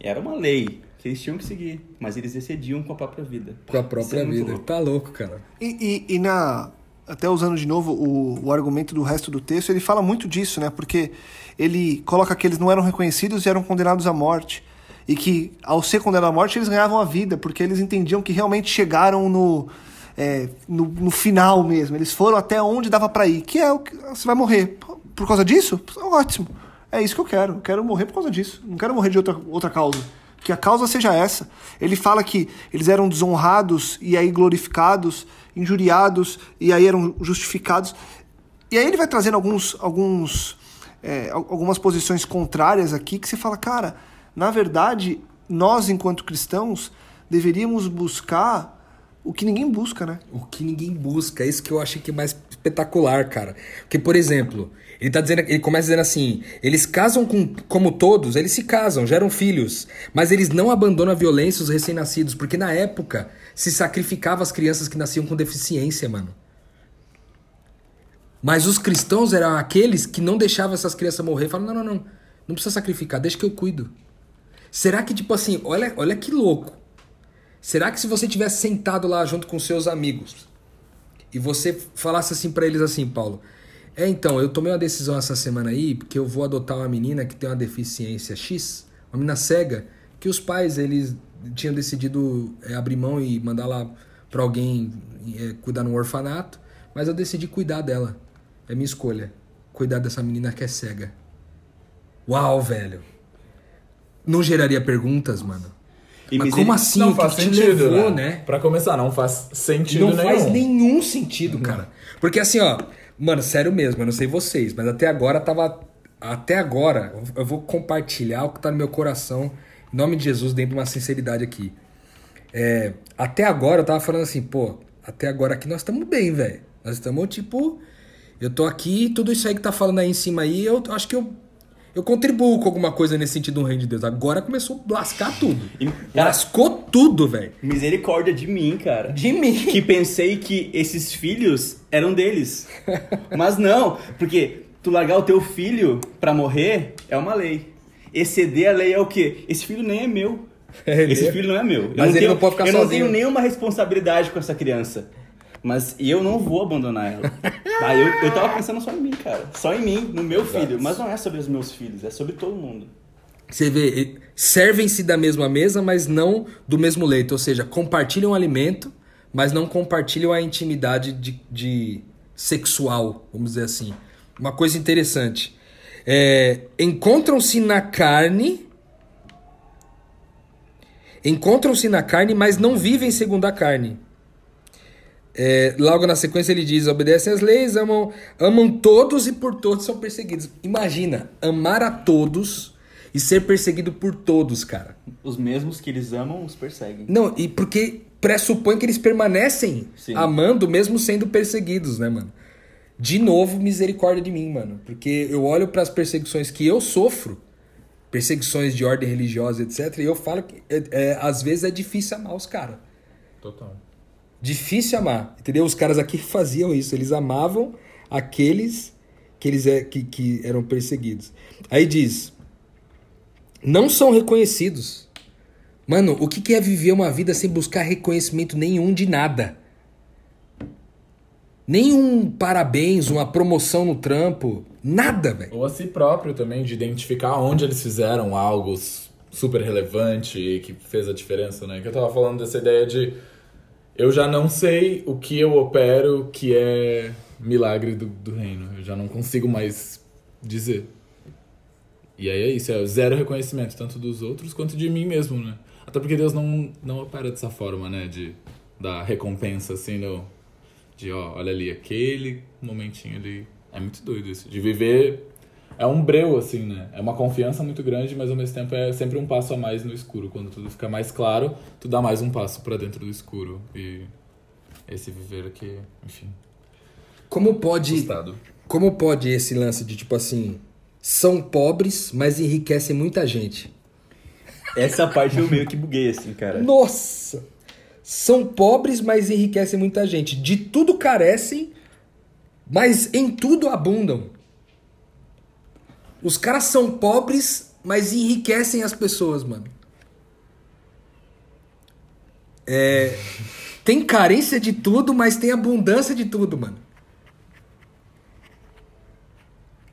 Era uma lei que eles tinham que seguir, mas eles excediam com a própria vida. Com a própria é vida. louco. Tá louco, cara. E, e- e na. Até usando de novo o, o argumento do resto do texto, ele fala muito disso, né? Porque ele coloca que eles não eram reconhecidos e eram condenados à morte. E que, ao ser condenados à morte, eles ganhavam a vida, porque eles entendiam que realmente chegaram no, é, no, no final mesmo. Eles foram até onde dava pra ir, que é o que. Você vai morrer. Por causa disso? Ótimo. É isso que eu quero. Eu quero morrer por causa disso. Não quero morrer de outra, outra causa. que a causa seja essa. Ele fala que eles eram desonrados e aí glorificados, injuriados e aí eram justificados. E aí ele vai trazendo alguns, alguns, é, algumas posições contrárias aqui que você fala, cara, na verdade, nós enquanto cristãos deveríamos buscar o que ninguém busca, né? O que ninguém busca, é isso que eu achei que é mais espetacular, cara. Porque, por exemplo, ele tá dizendo, ele começa dizendo assim: eles casam com, como todos, eles se casam, geram filhos, mas eles não abandonam a violência os recém-nascidos, porque na época se sacrificava as crianças que nasciam com deficiência, mano. Mas os cristãos eram aqueles que não deixavam essas crianças morrer, falavam: não, não, não, não precisa sacrificar, deixa que eu cuido. Será que, tipo assim, olha, olha que louco. Será que se você tivesse sentado lá junto com seus amigos e você falasse assim para eles assim, Paulo, é então, eu tomei uma decisão essa semana aí, porque eu vou adotar uma menina que tem uma deficiência X, uma menina cega, que os pais eles tinham decidido é, abrir mão e mandar lá para alguém é, cuidar no orfanato, mas eu decidi cuidar dela. É minha escolha. Cuidar dessa menina que é cega. Uau, velho. Não geraria perguntas, mano? E Mas como assim? Não O que faz te sentido, levou, né? né? Pra começar, não faz sentido Não nenhum. faz nenhum sentido, cara. Porque assim, ó, mano, sério mesmo, eu não sei vocês, mas até agora tava. Até agora, eu vou compartilhar o que tá no meu coração, em nome de Jesus, dentro de uma sinceridade aqui. É, até agora eu tava falando assim, pô, até agora aqui nós estamos bem, velho. Nós estamos tipo. Eu tô aqui, tudo isso aí que tá falando aí em cima aí, eu acho que eu. Eu contribuo com alguma coisa nesse sentido no reino de Deus. Agora começou a lascar tudo. Cara, Lascou tudo, velho. misericórdia de mim, cara. De mim. Que pensei que esses filhos eram deles. [laughs] Mas não, porque tu largar o teu filho pra morrer é uma lei. Exceder a lei é o quê? Esse filho nem é meu. Ele Esse é- filho não é meu. Eu Mas ele tenho, não pode ficar Eu não sozinho. tenho nenhuma responsabilidade com essa criança. Mas eu não vou abandonar ela. Tá, eu, eu tava pensando só em mim, cara. Só em mim, no meu filho. Mas não é sobre os meus filhos, é sobre todo mundo. Você vê, servem-se da mesma mesa, mas não do mesmo leito. Ou seja, compartilham o alimento, mas não compartilham a intimidade de, de sexual, vamos dizer assim. Uma coisa interessante. É, Encontram-se na carne. Encontram-se na carne, mas não vivem segundo a carne. É, logo na sequência ele diz: obedecem às leis, amam, amam todos e por todos são perseguidos. Imagina, amar a todos e ser perseguido por todos, cara. Os mesmos que eles amam os perseguem. Não, e porque pressupõe que eles permanecem Sim. amando mesmo sendo perseguidos, né, mano? De novo, misericórdia de mim, mano. Porque eu olho para as perseguições que eu sofro, perseguições de ordem religiosa, etc., e eu falo que é, é, às vezes é difícil amar os caras. Total. Difícil amar, entendeu? Os caras aqui faziam isso, eles amavam aqueles que eles é, que, que eram perseguidos. Aí diz: não são reconhecidos. Mano, o que é viver uma vida sem buscar reconhecimento nenhum de nada? Nenhum parabéns, uma promoção no trampo, nada, velho. Ou a si próprio também, de identificar onde eles fizeram algo super relevante e que fez a diferença, né? Que eu tava falando dessa ideia de eu já não sei o que eu opero que é milagre do, do reino. Eu já não consigo mais dizer. E aí é isso, é zero reconhecimento, tanto dos outros quanto de mim mesmo, né? Até porque Deus não, não opera dessa forma, né? De dar recompensa, assim, no, de, ó, olha ali, aquele momentinho ali. É muito doido isso. De viver. É um breu, assim, né? É uma confiança muito grande, mas ao mesmo tempo é sempre um passo a mais no escuro. Quando tudo fica mais claro, tu dá mais um passo pra dentro do escuro. E esse viver aqui, enfim, Como pode, assustado. como pode esse lance de tipo assim, são pobres, mas enriquecem muita gente? Essa parte eu meio que buguei, assim, cara. Nossa! São pobres, mas enriquecem muita gente. De tudo carecem, mas em tudo abundam. Os caras são pobres, mas enriquecem as pessoas, mano. É, tem carência de tudo, mas tem abundância de tudo, mano.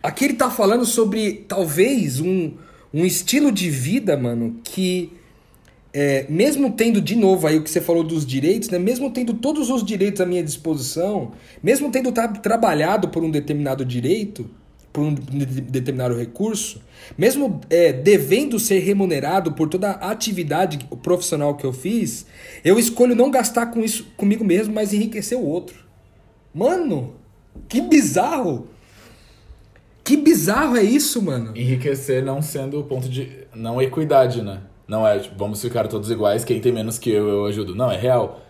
Aqui ele tá falando sobre talvez um, um estilo de vida, mano, que é, mesmo tendo de novo aí o que você falou dos direitos, né? Mesmo tendo todos os direitos à minha disposição, mesmo tendo tra- trabalhado por um determinado direito, por um de- determinado recurso, mesmo é, devendo ser remunerado por toda a atividade profissional que eu fiz, eu escolho não gastar com isso comigo mesmo, mas enriquecer o outro. Mano, que bizarro! Que bizarro é isso, mano? Enriquecer não sendo o ponto de. Não equidade, né? Não é, tipo, vamos ficar todos iguais, quem tem menos que eu, eu ajudo. Não, é real.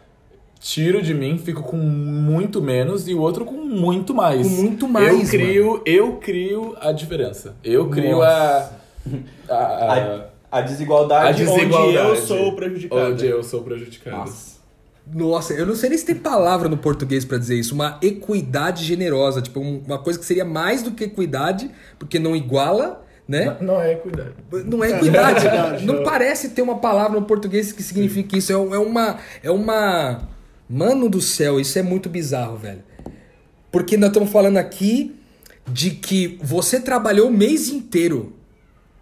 Tiro de mim, fico com muito menos e o outro com muito mais. Com muito mais, Eu crio, eu crio a diferença. Eu crio a. A, a, A, a desigualdade, a desigualdade. onde eu sou prejudicado. Onde eu sou prejudicado. Nossa. Nossa, eu não sei nem se tem palavra no português pra dizer isso. Uma equidade generosa. Tipo, um- uma coisa que seria mais do que equidade, porque não iguala, né? Não, não é equidade. Não é equidade. É verdade. não parece ter uma palavra no português que signifique isso. É, é uma. É uma. Mano do céu, isso é muito bizarro, velho. Porque nós estamos falando aqui de que você trabalhou o mês inteiro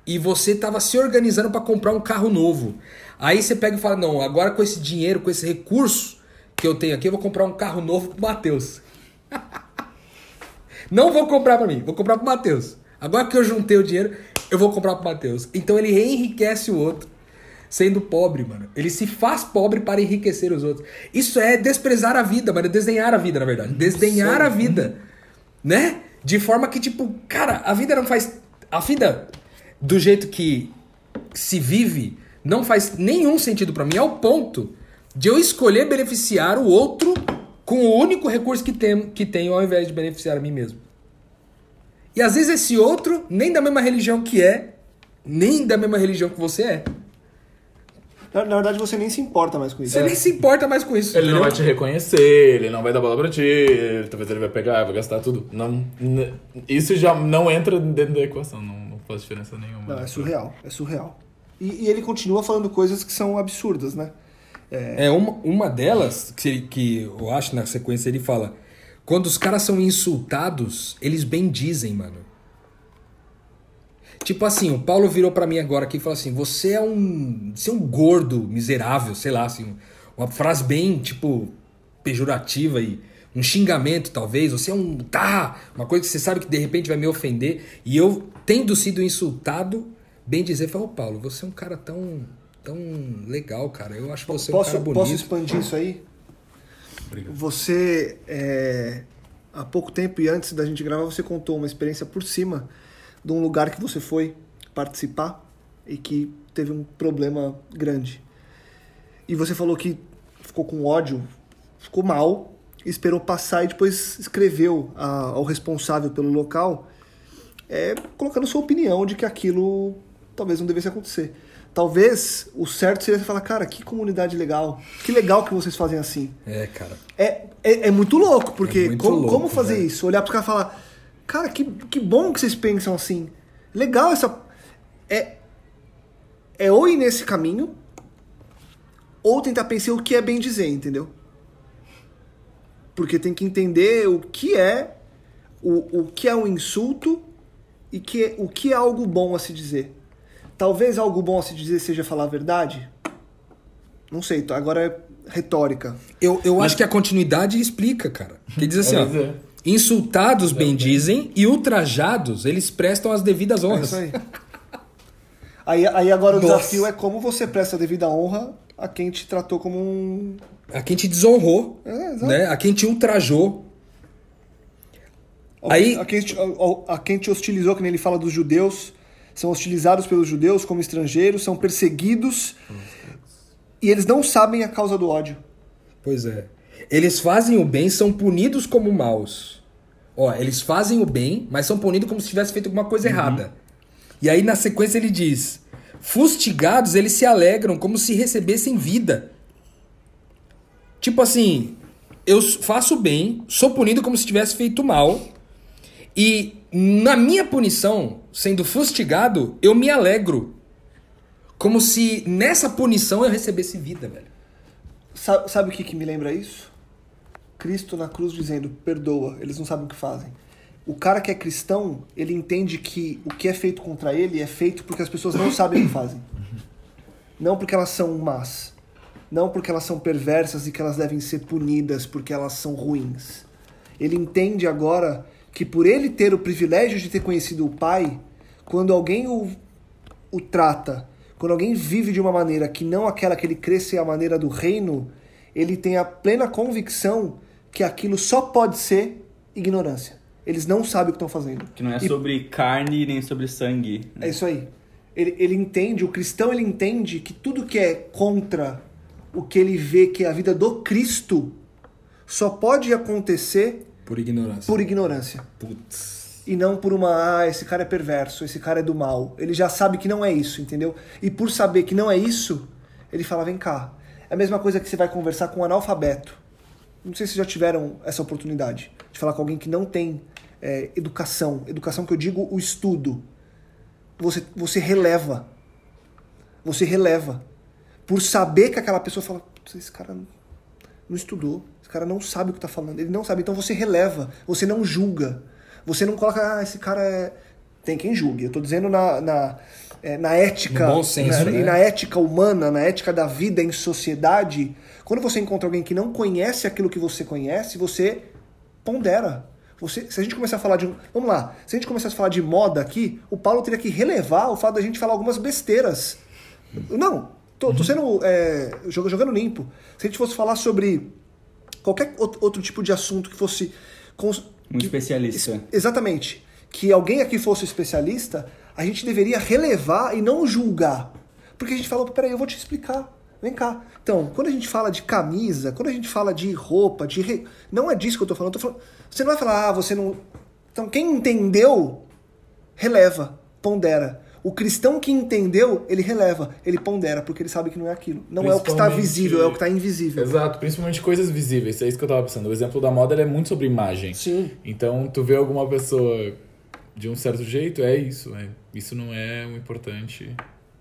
e você tava se organizando para comprar um carro novo. Aí você pega e fala: Não, agora com esse dinheiro, com esse recurso que eu tenho aqui, eu vou comprar um carro novo pro Matheus. [laughs] Não vou comprar pra mim, vou comprar pro Matheus. Agora que eu juntei o dinheiro, eu vou comprar pro Matheus. Então ele enriquece o outro, sendo pobre, mano. Ele se faz pobre para enriquecer os outros. Isso é desprezar a vida, mano. É desenhar a vida, na verdade. Desdenhar a vida. Né? De forma que, tipo, cara, a vida não faz. A vida, do jeito que se vive, não faz nenhum sentido pra mim, ao ponto de eu escolher beneficiar o outro com o único recurso que, tem, que tenho, ao invés de beneficiar a mim mesmo. E às vezes esse outro, nem da mesma religião que é, nem da mesma religião que você é. Na, na verdade, você nem se importa mais com isso. Você nem se importa mais com isso. Ele não entendeu? vai te reconhecer, ele não vai dar bola pra ti, ele- talvez ele vai pegar, vai gastar tudo. Não, isso já não entra dentro da equação, não, não faz diferença nenhuma. Não, é surreal, é surreal. E, e ele continua falando coisas que são absurdas, né? É, uma, uma delas, que, que eu acho na sequência, ele fala: quando os caras são insultados, eles bem dizem, mano. Tipo assim, o Paulo virou pra mim agora aqui e falou assim: você é um. Você é um gordo, miserável, sei lá, assim. Uma frase bem, tipo, pejorativa e um xingamento, talvez. Você é um. Tá! Uma coisa que você sabe que de repente vai me ofender. E eu, tendo sido insultado, bem dizer, falou, Paulo, você é um cara tão. tão legal, cara. Eu acho você um Posso, cara bonito. posso expandir isso aí? Você, é, há pouco tempo e antes da gente gravar, você contou uma experiência por cima de um lugar que você foi participar e que teve um problema grande. E você falou que ficou com ódio, ficou mal, esperou passar e depois escreveu a- ao responsável pelo local, é, colocando sua opinião de que aquilo talvez não devesse acontecer. Talvez o certo seria você falar, cara, que comunidade legal, que legal que vocês fazem assim. É, cara. É, é, é muito louco, porque É muito como, louco, como fazer velho. isso? Olhar pros caras e falar, cara, que, que bom que vocês pensam assim. Legal essa. É, é ou ir nesse caminho, ou tentar pensar o que é bem dizer, entendeu? Porque tem que entender o que é o, o que é um insulto e que, o que é algo bom a se dizer. Talvez algo bom a se dizer seja falar a verdade. Não sei, agora é retórica. Eu, eu acho que a continuidade explica, cara. Que diz assim, É ó. dizer. Insultados bendizem e ultrajados eles prestam as devidas É honras. isso aí. Aí, aí agora o Nossa. desafio é como você presta a devida honra a quem te tratou como um. A quem te desonrou, É, né? A quem te ultrajou. a- Aí- A, quem te, a- a quem te hostilizou, que nem ele fala dos judeus, são hostilizados pelos judeus como estrangeiros, são perseguidos e eles não sabem a causa do ódio. Pois é. Eles fazem o bem, são punidos como maus. Ó, eles fazem o bem, mas são punidos como se tivesse feito alguma coisa errada. E aí na sequência ele diz: Fustigados, eles se alegram como se recebessem vida. Tipo assim, eu faço o bem, sou punido como se tivesse feito mal. E na minha punição, sendo fustigado, eu me alegro. Como se nessa punição eu recebesse vida, velho. Sabe, sabe o que, que me lembra isso? Cristo na cruz dizendo: perdoa, eles não sabem o que fazem. O cara que é cristão, ele entende que o que é feito contra ele é feito porque as pessoas não sabem o que fazem. Não porque elas são más. Não porque elas são perversas e que elas devem ser punidas porque elas são ruins. Ele entende agora que por ele ter o privilégio de ter conhecido o Pai, quando alguém o, o trata, quando alguém vive de uma maneira que não aquela que ele cresce a maneira do reino, ele tem a plena convicção que aquilo só pode ser ignorância. Eles não sabem o que estão fazendo. Que não é E- sobre carne nem sobre sangue. né? É isso aí. Ele, ele entende, o cristão ele entende que tudo que é contra o que ele vê que é a vida do Cristo só pode acontecer Por ignorância. por ignorância. Putz. E não por uma, ah, esse cara é perverso, esse cara é do mal. Ele já sabe que não é isso, entendeu? E por saber que não é isso, ele fala, vem cá. É a mesma coisa que você vai conversar com um analfabeto. Não sei se já tiveram essa oportunidade de falar com alguém que não tem é, educação. Educação que eu digo o estudo. Você, você releva. Você releva. Por saber que aquela pessoa fala, "Putz, esse cara não estudou, esse cara não sabe o que está falando, ele não sabe. Então você releva, você não julga. Você não coloca, ah, esse cara é. Tem quem julgue. Eu tô dizendo na, na, é, na ética. No bom senso, na, né? E na ética humana, na ética da vida em sociedade. Quando você encontra alguém que não conhece aquilo que você conhece, você pondera. Você, se a gente começar a falar de. Vamos lá. Se a gente começar a falar de moda aqui, o Paulo teria que relevar o fato da gente falar algumas besteiras. Não, tô, tô sendo. é, jog- jogando limpo. Se a gente fosse falar sobre qualquer out- outro tipo de assunto que fosse. Um que- especialista. es- Exatamente. Que alguém aqui fosse especialista, a gente deveria relevar e não julgar. Porque a gente fala, peraí, eu vou te explicar. Vem cá. Então, quando a gente fala de camisa, quando a gente fala de roupa, de. re- Não é disso que eu tô falando. Eu tô falando... Você não vai falar, ah, você não. Então, quem entendeu, releva, pondera. O cristão que entendeu, ele releva, ele pondera, porque ele sabe que não é aquilo. Não é o que está visível, é o que está invisível. Exato, principalmente coisas visíveis. É isso que eu tava pensando. O exemplo da moda ele é muito sobre imagem. Sim. Então, tu vê alguma pessoa de um certo jeito, é isso. é- isso não é o importante.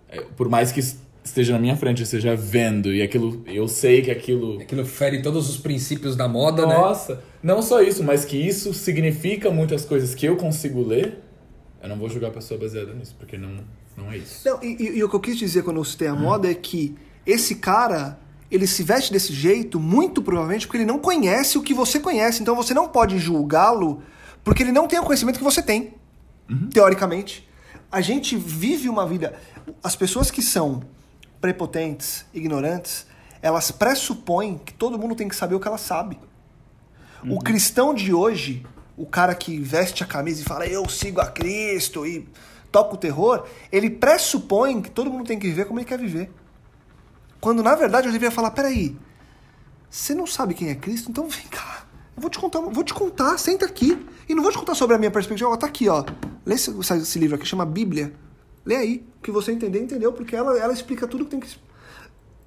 É, por mais que esteja na minha frente, eu esteja vendo e aquilo, eu sei que aquilo. Aquilo fere todos os princípios da moda, né? Nossa, não só isso, mas que isso significa muitas coisas que eu consigo ler. Eu não vou julgar a pessoa baseada nisso, porque não, não é isso. Não, e, e- e o que eu quis dizer quando eu citei a moda é que esse cara, ele se veste desse jeito, muito provavelmente porque ele não conhece o que você conhece. Então você não pode julgá-lo porque ele não tem o conhecimento que você tem, teoricamente. A gente vive uma vida. As pessoas que são prepotentes, ignorantes, elas pressupõem que todo mundo tem que saber o que ela sabe. O cristão de hoje, o cara que veste a camisa e fala eu sigo a Cristo e toca o terror, ele pressupõe que todo mundo tem que viver como ele quer viver. Quando na verdade eu deveria falar, peraí, você não sabe quem é Cristo? Então vem cá. Eu vou te contar, vou te contar, senta aqui. E não vou te contar sobre a minha perspectiva, ó, tá aqui, ó. Lê esse, esse livro aqui, chama Bíblia. Lê aí. O que você entender, entendeu, porque ela, ela explica tudo que tem que.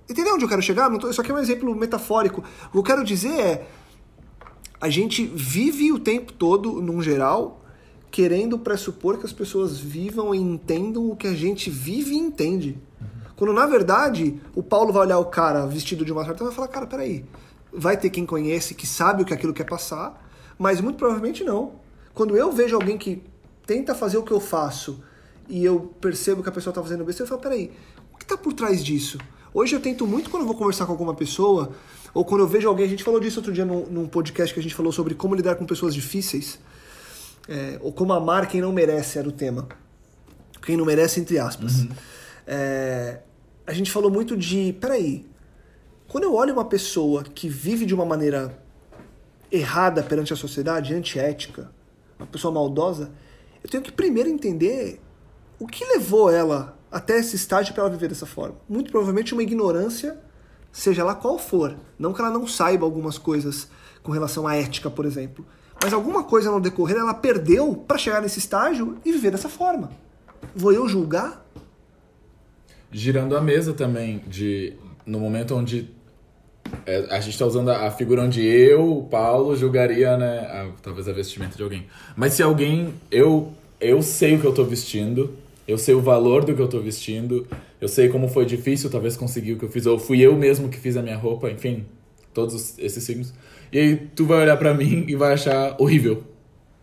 Entendeu onde eu quero chegar? Não tô- isso aqui é um exemplo metafórico. O que eu quero dizer é a gente vive o tempo todo, num geral, querendo pressupor que as pessoas vivam e entendam o que a gente vive e entende. Quando, na verdade, o Paulo vai olhar o cara vestido de uma certa e vai falar, cara, peraí, vai ter quem conhece, que sabe o que aquilo quer passar, mas muito provavelmente não. Quando eu vejo alguém que tenta fazer o que eu faço e eu percebo que a pessoa está fazendo besteira, eu falo, peraí, o que está por trás disso? Hoje eu tento muito quando eu vou conversar com alguma pessoa, ou quando eu vejo alguém, a gente falou disso outro dia num, num podcast que a gente falou sobre como lidar com pessoas difíceis, é, ou como amar quem não merece era o tema. Quem não merece, entre aspas. É, a gente falou muito de, peraí, quando eu olho uma pessoa que vive de uma maneira errada perante a sociedade, antiética, uma pessoa maldosa, eu tenho que primeiro entender o que levou ela até esse estágio para ela viver dessa forma. Muito provavelmente uma ignorância, seja lá qual for. Não que ela não saiba algumas coisas com relação à ética, por exemplo. Mas alguma coisa no decorrer ela perdeu para chegar nesse estágio e viver dessa forma. Vou eu julgar? girando a mesa também de no momento onde é, a gente tá usando a, a figura onde eu, Paulo, julgaria, né, a- talvez a vestimenta de alguém. Mas se alguém, eu eu sei o que eu tô vestindo, eu sei o valor do que eu tô vestindo, eu sei como foi difícil talvez conseguir o que eu fiz, ou fui eu mesmo que fiz a minha roupa, enfim, todos os- esses signos. E aí tu vai olhar pra mim e vai achar horrível.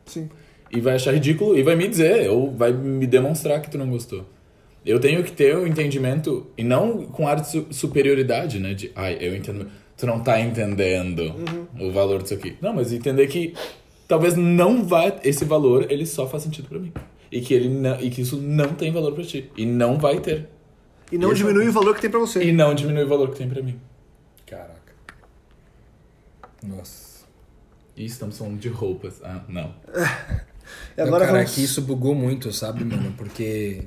Sim. E vai achar ridículo e vai me dizer, ou vai me demonstrar que tu não gostou. Eu tenho que ter o entendimento, e não com ar de su- superioridade, né? De, ai, eu entendo. Tu não tá entendendo o valor disso aqui. Não, mas entender que talvez não vá. Esse valor, ele só faz sentido pra mim. E que, ele não, e que isso não tem valor pra ti. E não vai ter. E não Exato. diminui o valor que tem pra você. E não diminui o valor que tem pra mim. Caraca. Nossa. E estamos falando de roupas. Ah, não. [laughs] E agora Não, cara, vamos... é que isso bugou muito, sabe, mano? Porque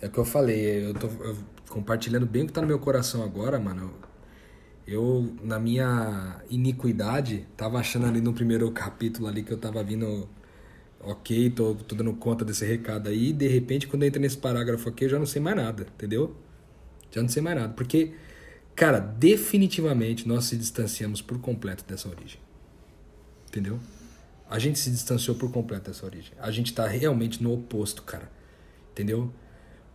é o que eu falei, eu tô eu compartilhando bem o que tá no meu coração agora, mano. Eu, na minha iniquidade, tava achando ali no primeiro capítulo ali que eu tava vindo, ok, tô, tô dando conta desse recado aí, e de repente, quando eu entro nesse parágrafo aqui, eu já não sei mais nada, entendeu? Já não sei mais nada. Porque, cara, definitivamente nós se distanciamos por completo dessa origem. Entendeu? A gente se distanciou por completo dessa origem. A gente tá realmente no oposto, cara. Entendeu?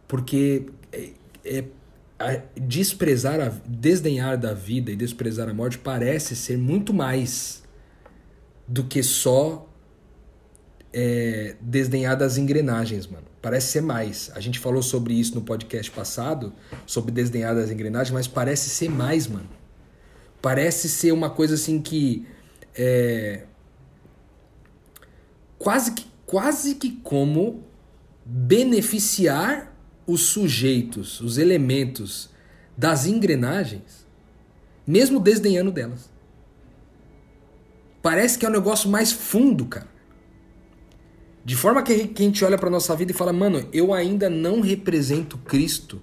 Porque é, é- desprezar, a, desdenhar da vida e desprezar a morte parece ser muito mais do que só é, desdenhar das engrenagens, mano. Parece ser mais. A gente falou sobre isso no podcast passado, sobre desdenhar das engrenagens, mas parece ser mais, mano. Parece ser uma coisa assim que é, quase que quase que como beneficiar os sujeitos, os elementos das engrenagens, mesmo desdenhando delas. Parece que é um negócio mais fundo, cara. De forma que a gente- olha para nossa vida e fala, mano, eu ainda não represento Cristo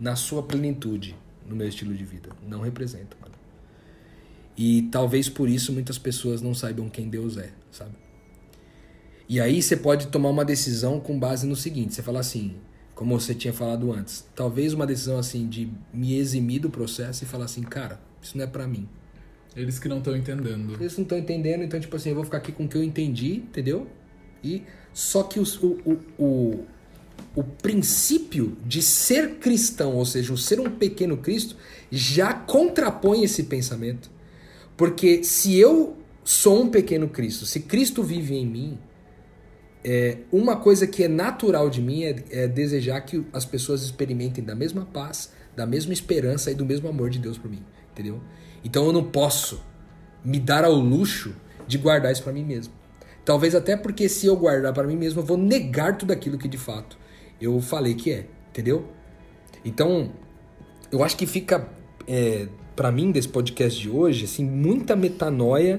na sua plenitude no meu estilo de vida. Não represento, mano. E talvez por isso muitas pessoas não saibam quem Deus é, sabe? E aí você pode tomar uma decisão com base no seguinte, você fala assim, como você tinha falado antes, talvez uma decisão assim de me eximir do processo e falar assim, cara, isso não é pra mim. Eles que não estão entendendo. Eles não estão entendendo, então tipo assim, eu vou ficar aqui com o que eu entendi, entendeu? E só que o, o, o, o princípio de ser cristão, ou seja, o ser um pequeno Cristo, já contrapõe esse pensamento. Porque se eu sou um pequeno Cristo, se Cristo vive em mim, é, uma coisa que é natural de mim é, é desejar que as pessoas experimentem da mesma paz, da mesma esperança e do mesmo amor de Deus por mim, entendeu? Então eu não posso me dar ao luxo de guardar isso para mim mesmo. Talvez até porque se eu guardar para mim mesmo, eu vou negar tudo aquilo que de fato eu falei que é, entendeu? Então, eu acho que fica é, para mim desse podcast de hoje assim muita metanoia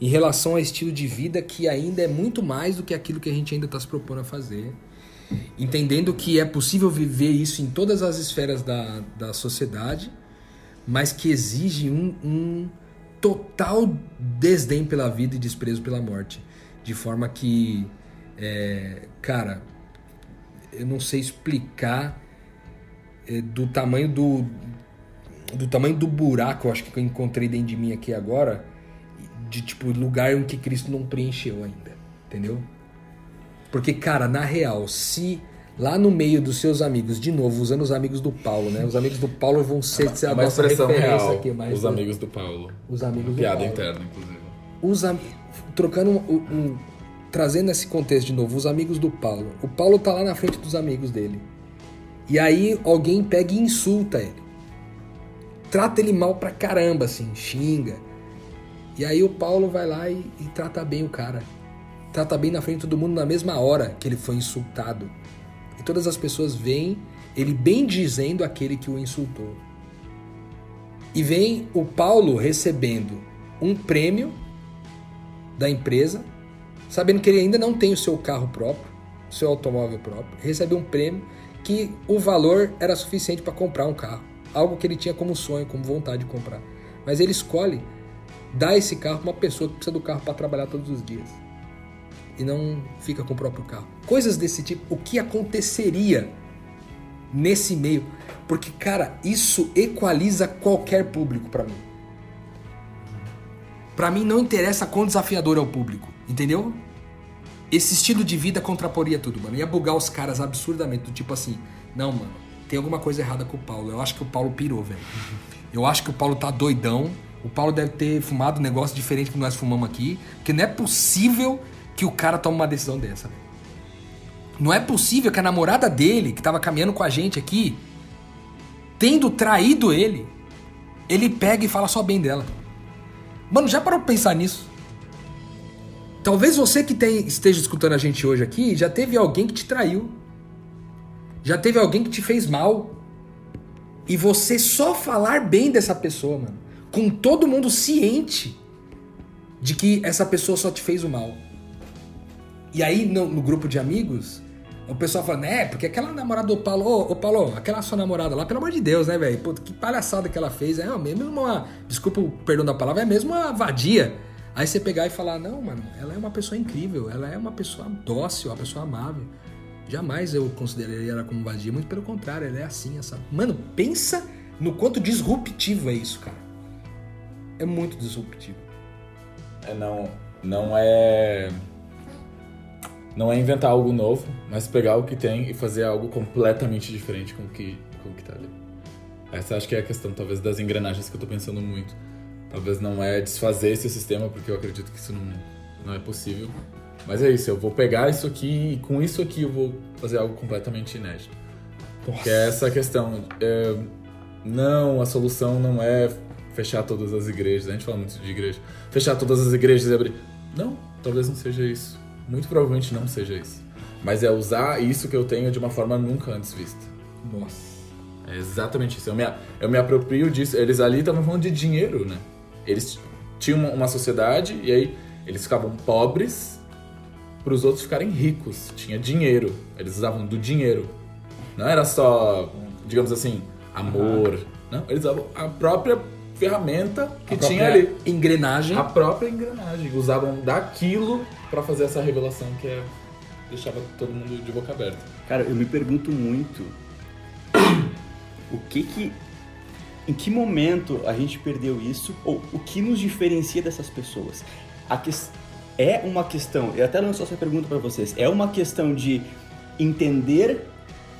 em relação ao estilo de vida que ainda é muito mais do que aquilo que a gente ainda está se propondo a fazer entendendo que é possível viver isso em todas as esferas da, da sociedade mas que exige um, um total desdém pela vida e desprezo pela morte de forma que é, cara eu não sei explicar é, do tamanho do do tamanho do buraco, eu acho que eu encontrei dentro de mim aqui agora, de tipo lugar em que Cristo não preencheu ainda, entendeu? Porque cara, na real, se lá no meio dos seus amigos, de novo, usando os amigos do Paulo, né? Os amigos do Paulo vão ser, É a uma nossa referência real. aqui, mas Os amigos do Paulo. os amigos do Piada Paulo interna, inclusive. os am- trocando um, um- trazendo esse contexto de novo, os amigos do Paulo. O Paulo tá lá na frente dos amigos dele. E aí alguém pega e insulta ele. Trata ele mal pra caramba, assim, xinga. E aí o Paulo vai lá e, e trata bem o cara. Trata bem na frente de todo mundo na mesma hora que ele foi insultado. E todas as pessoas veem ele bem dizendo aquele que o insultou. E vem o Paulo recebendo um prêmio da empresa, sabendo que ele ainda não tem o seu carro próprio, seu automóvel próprio, recebe um prêmio que o valor era suficiente para comprar um carro, algo que ele tinha como sonho, como vontade de comprar. Mas ele escolhe dar esse carro para uma pessoa que precisa do carro para trabalhar todos os dias e não fica com o próprio carro. Coisas desse tipo, o que aconteceria nesse meio? Porque, cara, isso equaliza qualquer público para mim. Pra mim não interessa quão desafiador é o público, entendeu? Esse estilo de vida contraporia tudo, mano. Ia bugar os caras absurdamente, do tipo assim, não, mano, tem alguma coisa errada com o Paulo. Eu acho que o Paulo pirou, velho. Eu acho que o Paulo tá doidão. O Paulo deve ter fumado um negócio diferente que nós fumamos aqui. Porque não é possível que o cara tome uma decisão dessa. Não é possível que a namorada dele, que tava caminhando com a gente aqui, tendo traído ele, ele pega e fala só bem dela. Mano, já parou pra pensar nisso? Talvez você que tem, esteja escutando a gente hoje aqui já teve alguém que te traiu. Já teve alguém que te fez mal. E você só falar bem dessa pessoa, mano, com todo mundo ciente de que essa pessoa só te fez o mal. E aí, no, no grupo de amigos, o pessoal fala, né, porque aquela namorada do Paulo, ô, ô Paulo, aquela sua namorada lá, pelo amor de Deus, né, velho? Que palhaçada que ela fez. É mesmo uma. Desculpa o perdão da palavra, é mesmo uma vadia. Aí você pegar e falar, não, mano, ela é uma pessoa incrível, ela é uma pessoa dócil, uma pessoa amável. Jamais eu consideraria ela como vadia, muito pelo contrário, ela é assim, essa. Mano, pensa no quanto disruptivo é isso, cara. É muito disruptivo. É, não, não é. Não é inventar algo novo, mas pegar o que tem e fazer algo completamente diferente com o que, com o que tá ali. Essa acho que é a questão, talvez, das engrenagens que eu tô pensando muito. Talvez não é desfazer esse sistema, porque eu acredito que isso não, não é possível. Mas é isso, eu vou pegar isso aqui e com isso aqui eu vou fazer algo completamente inédito. Nossa. Que é essa questão. É, não, a solução não é fechar todas as igrejas. A gente fala muito de igreja. Fechar todas as igrejas e abrir. Não, talvez não seja isso. Muito provavelmente não seja isso. Mas é usar isso que eu tenho de uma forma nunca antes vista. Nossa. É exatamente isso. Eu me, eu me aproprio disso. Eles ali estavam falando de dinheiro, né? Eles tinham uma, uma sociedade e aí eles ficavam pobres para os outros ficarem ricos. Tinha dinheiro. Eles usavam do dinheiro. Não era só, digamos assim, amor. Não, eles usavam a própria ferramenta que a tinha ali. Engrenagem. A própria engrenagem. Usavam daquilo para fazer essa revelação que é deixava todo mundo de boca aberta. Cara, eu me pergunto muito [coughs] o que que em que momento a gente perdeu isso ou o que nos diferencia dessas pessoas? A que, é uma questão, eu até lanço essa pergunta para vocês, é uma questão de entender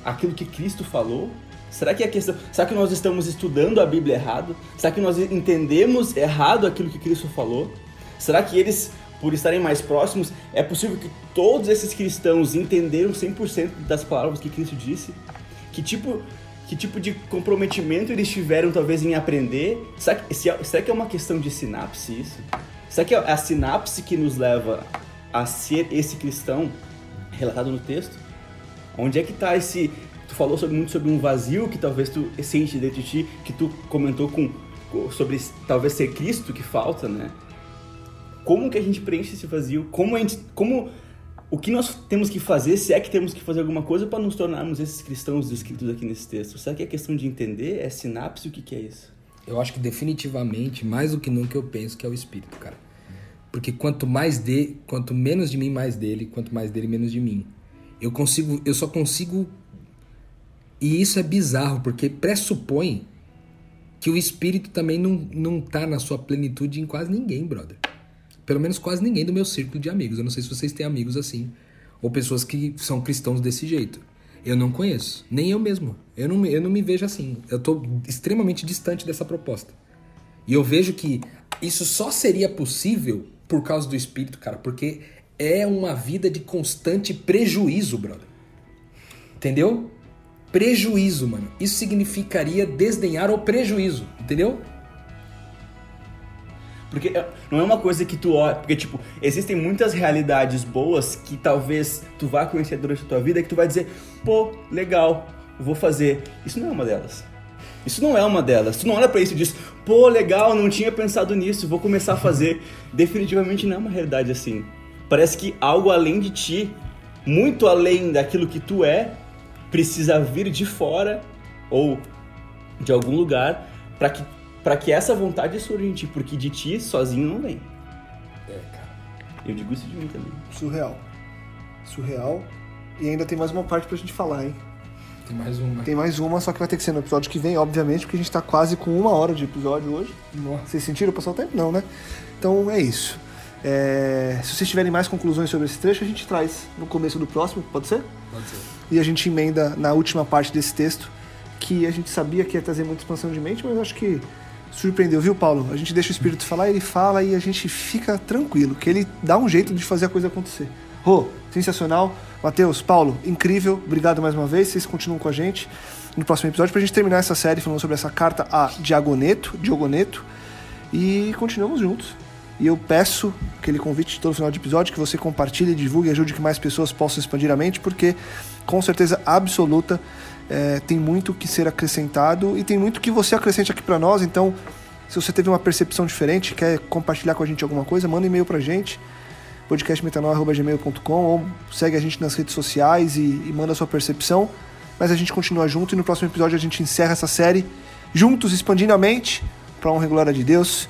aquilo que Cristo falou? Será que é questão, será que nós estamos estudando a Bíblia errado? Será que nós entendemos errado aquilo que Cristo falou? Será que eles, por estarem mais próximos, é possível que todos esses cristãos entenderam 100% das palavras que Cristo disse? Que tipo que tipo de comprometimento eles tiveram talvez em aprender? Será que, será que é uma questão de sinapse isso? Será que é a sinapse que nos leva a ser esse cristão relatado no texto? Onde é que está esse... Falou sobre, muito sobre um vazio que talvez tu sente dentro de ti, que tu comentou com sobre talvez ser Cristo que falta, né? Como que a gente preenche esse vazio? Como a gente, como o que nós temos que fazer, se é que temos que fazer alguma coisa para nos tornarmos esses cristãos descritos aqui nesse texto? Será que é questão de entender? É sinapse? O que, que é isso? Eu acho que definitivamente, mais do que nunca, eu penso que é o Espírito, cara. Porque quanto mais de, quanto menos de mim, mais dele, quanto mais dele, menos de mim. Eu consigo, eu só consigo e isso é bizarro, porque pressupõe que o espírito também não, não tá na sua plenitude em quase ninguém, brother. Pelo menos quase ninguém do meu círculo de amigos. Eu não sei se vocês têm amigos assim. Ou pessoas que são cristãos desse jeito. Eu não conheço. Nem eu mesmo. Eu não, eu não me vejo assim. Eu tô extremamente distante dessa proposta. E eu vejo que isso só seria possível por causa do espírito, cara. Porque é uma vida de constante prejuízo, brother. Entendeu? Prejuízo, mano. Isso significaria desdenhar o prejuízo. Entendeu? Porque é, não é uma coisa que tu olha. Porque, tipo, existem muitas realidades boas que talvez tu vá conhecer durante a tua vida que tu vai dizer, pô, legal, vou fazer. Isso não é uma delas. Isso não é uma delas. Tu não olha para isso e diz, pô, legal, não tinha pensado nisso, vou começar a fazer. Definitivamente não é uma realidade assim. Parece que algo além de ti, muito além daquilo que tu é, precisa vir de fora ou de algum lugar para que para que essa vontade surja em ti, porque de ti sozinho não vem. É, cara. Eu digo isso de mim também. Surreal. Surreal. E ainda tem mais uma parte pra gente falar, hein? Tem mais uma. Tem mais uma, só que vai ter que ser no episódio que vem, obviamente, porque a gente tá quase com uma hora de episódio hoje. Nossa. Vocês sentiram passar o tempo? Não, né? Então é isso. É, se vocês tiverem mais conclusões sobre esse trecho, a gente traz no começo do próximo, pode ser? Pode ser. E a gente emenda na última parte desse texto, que a gente sabia que ia trazer muita expansão de mente, mas acho que surpreendeu, viu, Paulo? A gente deixa o Espírito falar, ele fala e a gente fica tranquilo, que ele dá um jeito de fazer a coisa acontecer. Rô, sensacional. Matheus, Paulo, incrível. Obrigado mais uma vez. Vocês continuam com a gente no próximo episódio pra gente terminar essa série falando sobre essa carta a Diagoneto, Diogoneto. E continuamos juntos. E eu peço aquele convite de todo final de episódio que você compartilhe, divulgue e ajude que mais pessoas possam expandir a mente, porque com certeza absoluta é, tem muito que ser acrescentado e tem muito que você acrescente aqui para nós. Então, se você teve uma percepção diferente, quer compartilhar com a gente alguma coisa, manda um e-mail pra gente, podcastmetanol.gmail.com ou segue a gente nas redes sociais e, e manda a sua percepção. Mas a gente continua junto e no próximo episódio a gente encerra essa série juntos, expandindo a mente para honra e glória de Deus.